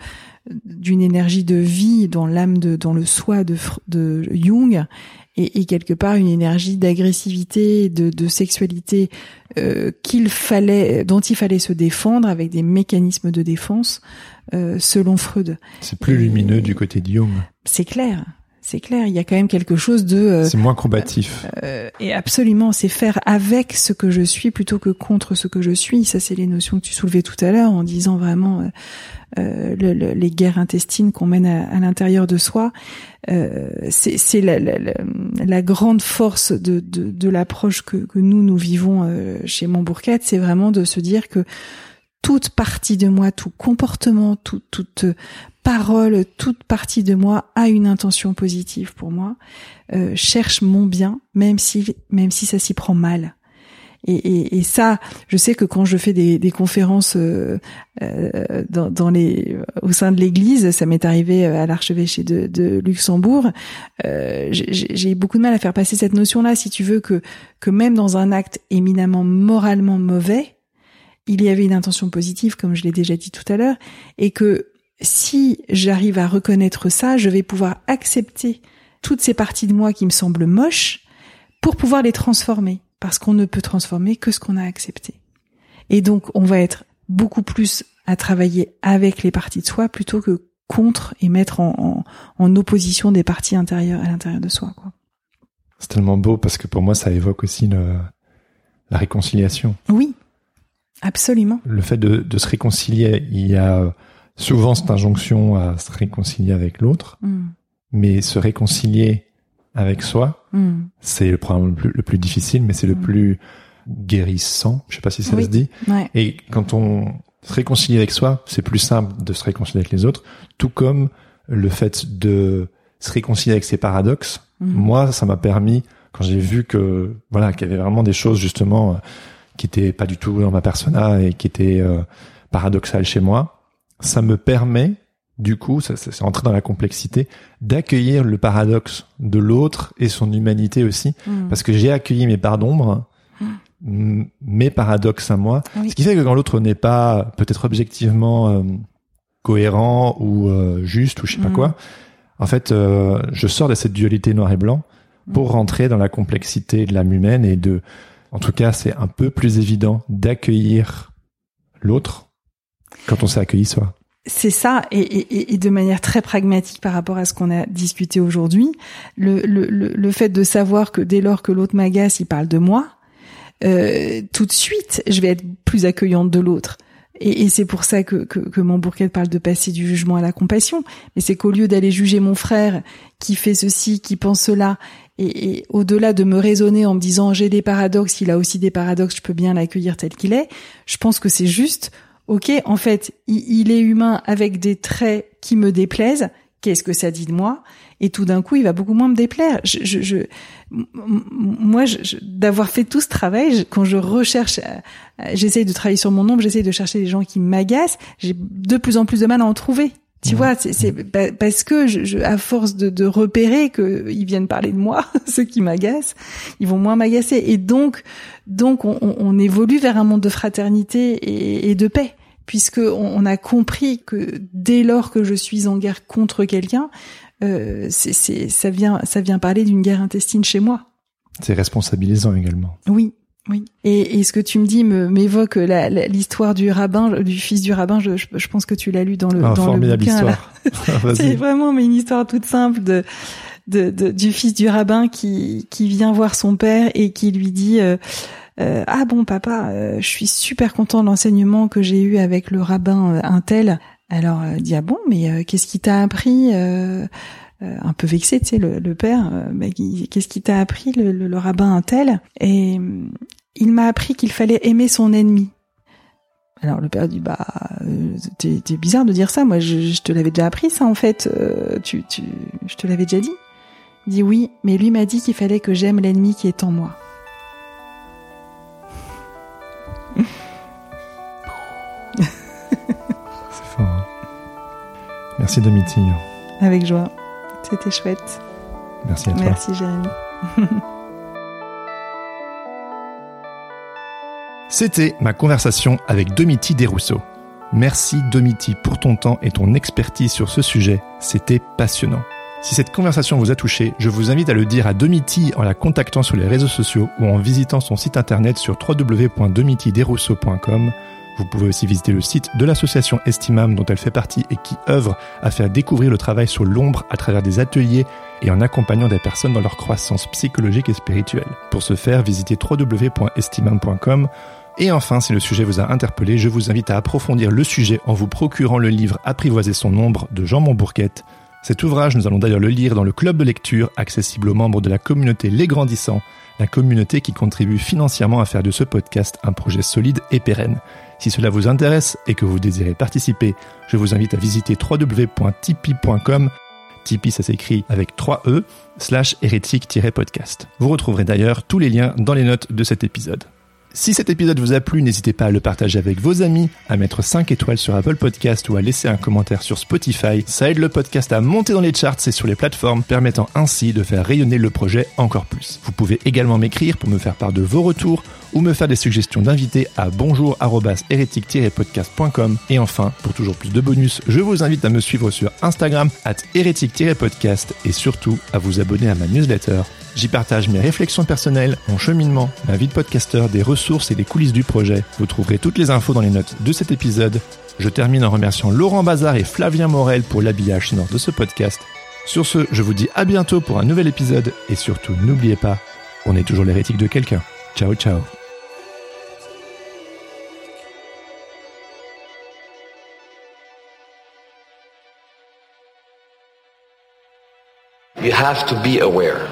d'une énergie de vie dans l'âme de dans le soi de, de Jung et, et, quelque part une énergie d'agressivité, de, de, sexualité euh, qu'il fallait, dont il fallait se défendre avec des mécanismes de défense euh, selon Freud. C'est plus lumineux du côté de Jung. C'est clair. C'est clair, il y a quand même quelque chose de. Euh, c'est moins combatif. Euh, et absolument, c'est faire avec ce que je suis plutôt que contre ce que je suis. Ça, c'est les notions que tu soulevais tout à l'heure en disant vraiment euh, le, les guerres intestines qu'on mène à, l'intérieur de soi. c'est la, la, la, grande force de, de, de l'approche que, que, nous nous vivons chez Montbourquette, c'est vraiment de se dire que toute partie de moi, tout comportement, tout, toute parole, toute partie de moi a une intention positive pour moi, euh, cherche mon bien, même si même si ça s'y prend mal. Et, et, et, ça, je sais que quand je fais des, des conférences euh, euh, dans, dans, les au sein de l'Église, ça m'est arrivé à l'archevêché de, de, Luxembourg. Euh, J'ai beaucoup de mal à faire passer cette notion-là, si tu veux que que même dans un acte éminemment moralement mauvais, il y avait une intention positive, comme je l'ai déjà dit tout à l'heure, et que si j'arrive à reconnaître ça, je vais pouvoir accepter toutes ces parties de moi qui me semblent moches pour pouvoir les transformer, parce qu'on ne peut transformer que ce qu'on a accepté. Et donc, on va être beaucoup plus à travailler avec les parties de soi plutôt que contre et mettre en, en, opposition des parties intérieures à l'intérieur de soi. C'est tellement beau parce que pour moi, ça évoque aussi le, la réconciliation. Oui, Absolument. Le fait de, de, se réconcilier, il y a souvent cette injonction à se réconcilier avec l'autre, mm. mais se réconcilier avec soi, mm. c'est le problème le plus, difficile, mais c'est le mm. plus guérissant. Je sais pas si ça se dit. Et quand on se réconcilie avec soi, c'est plus simple de se réconcilier avec les autres, tout comme le fait de se réconcilier avec ses paradoxes. Moi, ça m'a permis, quand j'ai vu que voilà, qu'il y avait vraiment des choses justement qui était pas du tout dans ma persona et qui était euh, paradoxal chez moi, ça me permet du coup, ça, c'est entrer dans la complexité, d'accueillir le paradoxe de l'autre et son humanité aussi, mm. parce que j'ai accueilli mes parts d'ombre, mes paradoxes à moi, ce qui fait que quand l'autre n'est pas peut-être objectivement euh, cohérent ou euh, juste ou je sais pas mm. quoi, en fait, je sors de cette dualité noir et blanc pour rentrer dans la complexité de l'âme humaine et de en tout cas, c'est un peu plus évident d'accueillir l'autre quand on s'est accueilli soi. C'est ça, et, de manière très pragmatique par rapport à ce qu'on a discuté aujourd'hui, le, le, fait de savoir que dès lors que l'autre m'agace, il parle de moi, euh, tout de suite, je vais être plus accueillante de l'autre. Et, c'est pour ça que, que, mon parle de passer du jugement à la compassion. Mais c'est qu'au lieu d'aller juger mon frère qui fait ceci, qui pense cela, et, au-delà de me raisonner en me disant j'ai des paradoxes, il a aussi des paradoxes, je peux bien l'accueillir tel qu'il est, je pense que c'est juste, ok, en fait, il, est humain avec des traits qui me déplaisent, qu'est-ce que ça dit de moi? Et tout d'un coup, il va beaucoup moins me déplaire. Je, moi, d'avoir fait tout ce travail, quand je recherche, euh, j'essaye de travailler sur mon nombre, j'essaye de chercher les gens qui m'agacent, j'ai de plus en plus de mal à en trouver. Tu vois, c'est parce que je, à force de, de repérer qu'ils viennent parler de moi, *laughs* ceux qui m'agacent, ils vont moins m'agacer. Et donc, donc on, on, évolue vers un monde de fraternité et, et de paix, puisque on, a compris que dès lors que je suis en guerre contre quelqu'un, euh, c'est ça vient ça vient parler d'une guerre intestine chez moi. C'est responsabilisant également. Oui, oui. Et, et, ce que tu me dis m'évoque l'histoire du rabbin, du fils du rabbin. Je, je, pense que tu l'as lu dans le ah, dans le bouquin. *laughs* C'est vraiment mais une histoire toute simple de, de, de, du fils du rabbin qui qui vient voir son père et qui lui dit euh, euh, ah bon papa, euh, je suis super content de l'enseignement que j'ai eu avec le rabbin un tel. Alors, elle dit ah bon, mais qu'est-ce qui t'a appris un peu vexé, tu sais, le, le père, mais qu'est-ce qui t'a appris le, le, le rabbin un tel? Et il m'a appris qu'il fallait aimer son ennemi. Alors le père dit bah euh, t'es bizarre de dire ça. Moi je, te l'avais déjà appris ça en fait. Euh, tu, tu, je te l'avais déjà dit. Il dit oui, mais lui m'a dit qu'il fallait que j'aime l'ennemi qui est en moi. *laughs* C'est fort. Hein. Merci Domiti. Avec joie. C'était chouette. Merci à toi. Merci Jérémy. *laughs* C'était ma conversation avec Domiti Desrousseaux. Merci Domiti pour ton temps et ton expertise sur ce sujet, c'était passionnant. Si cette conversation vous a touché, je vous invite à le dire à Domiti en la contactant sur les réseaux sociaux ou en visitant son site internet sur www.domitidesrousseaux.com. Vous pouvez aussi visiter le site de l'association Estimam dont elle fait partie et qui œuvre à faire découvrir le travail sur l'ombre à travers des ateliers et en accompagnant des personnes dans leur croissance psychologique et spirituelle. Pour ce faire, visitez www.estimam.com et enfin, si le sujet vous a interpellé, je vous invite à approfondir le sujet en vous procurant le livre Apprivoiser son ombre de Jean Montbourquette. Cet ouvrage, nous allons d'ailleurs le lire dans le club de lecture accessible aux membres de la communauté Les Grandissants, la communauté qui contribue financièrement à faire de ce podcast un projet solide et pérenne. Si cela vous intéresse et que vous désirez participer, je vous invite à visiter www.tipeee.com Tipeee, ça s'écrit avec 3 E, slash hérétique-podcast. Vous retrouverez d'ailleurs tous les liens dans les notes de cet épisode. Si cet épisode vous a plu, n'hésitez pas à le partager avec vos amis, à mettre 5 étoiles sur Apple Podcast ou à laisser un commentaire sur Spotify. Ça aide le podcast à monter dans les charts et sur les plateformes, permettant ainsi de faire rayonner le projet encore plus. Vous pouvez également m'écrire pour me faire part de vos retours ou me faire des suggestions d'invités à bonjour-hérétique-podcast.com. Et enfin, pour toujours plus de bonus, je vous invite à me suivre sur Instagram at hérétique-podcast et surtout à vous abonner à ma newsletter J'y partage mes réflexions personnelles, mon cheminement, ma vie de podcasteur, des ressources et des coulisses du projet. Vous trouverez toutes les infos dans les notes de cet épisode. Je termine en remerciant Laurent Bazar et Flavien Morel pour l'habillage sonore de ce podcast. Sur ce, je vous dis à bientôt pour un nouvel épisode et surtout n'oubliez pas, on est toujours l'hérétique de quelqu'un. Ciao ciao. You have to be aware.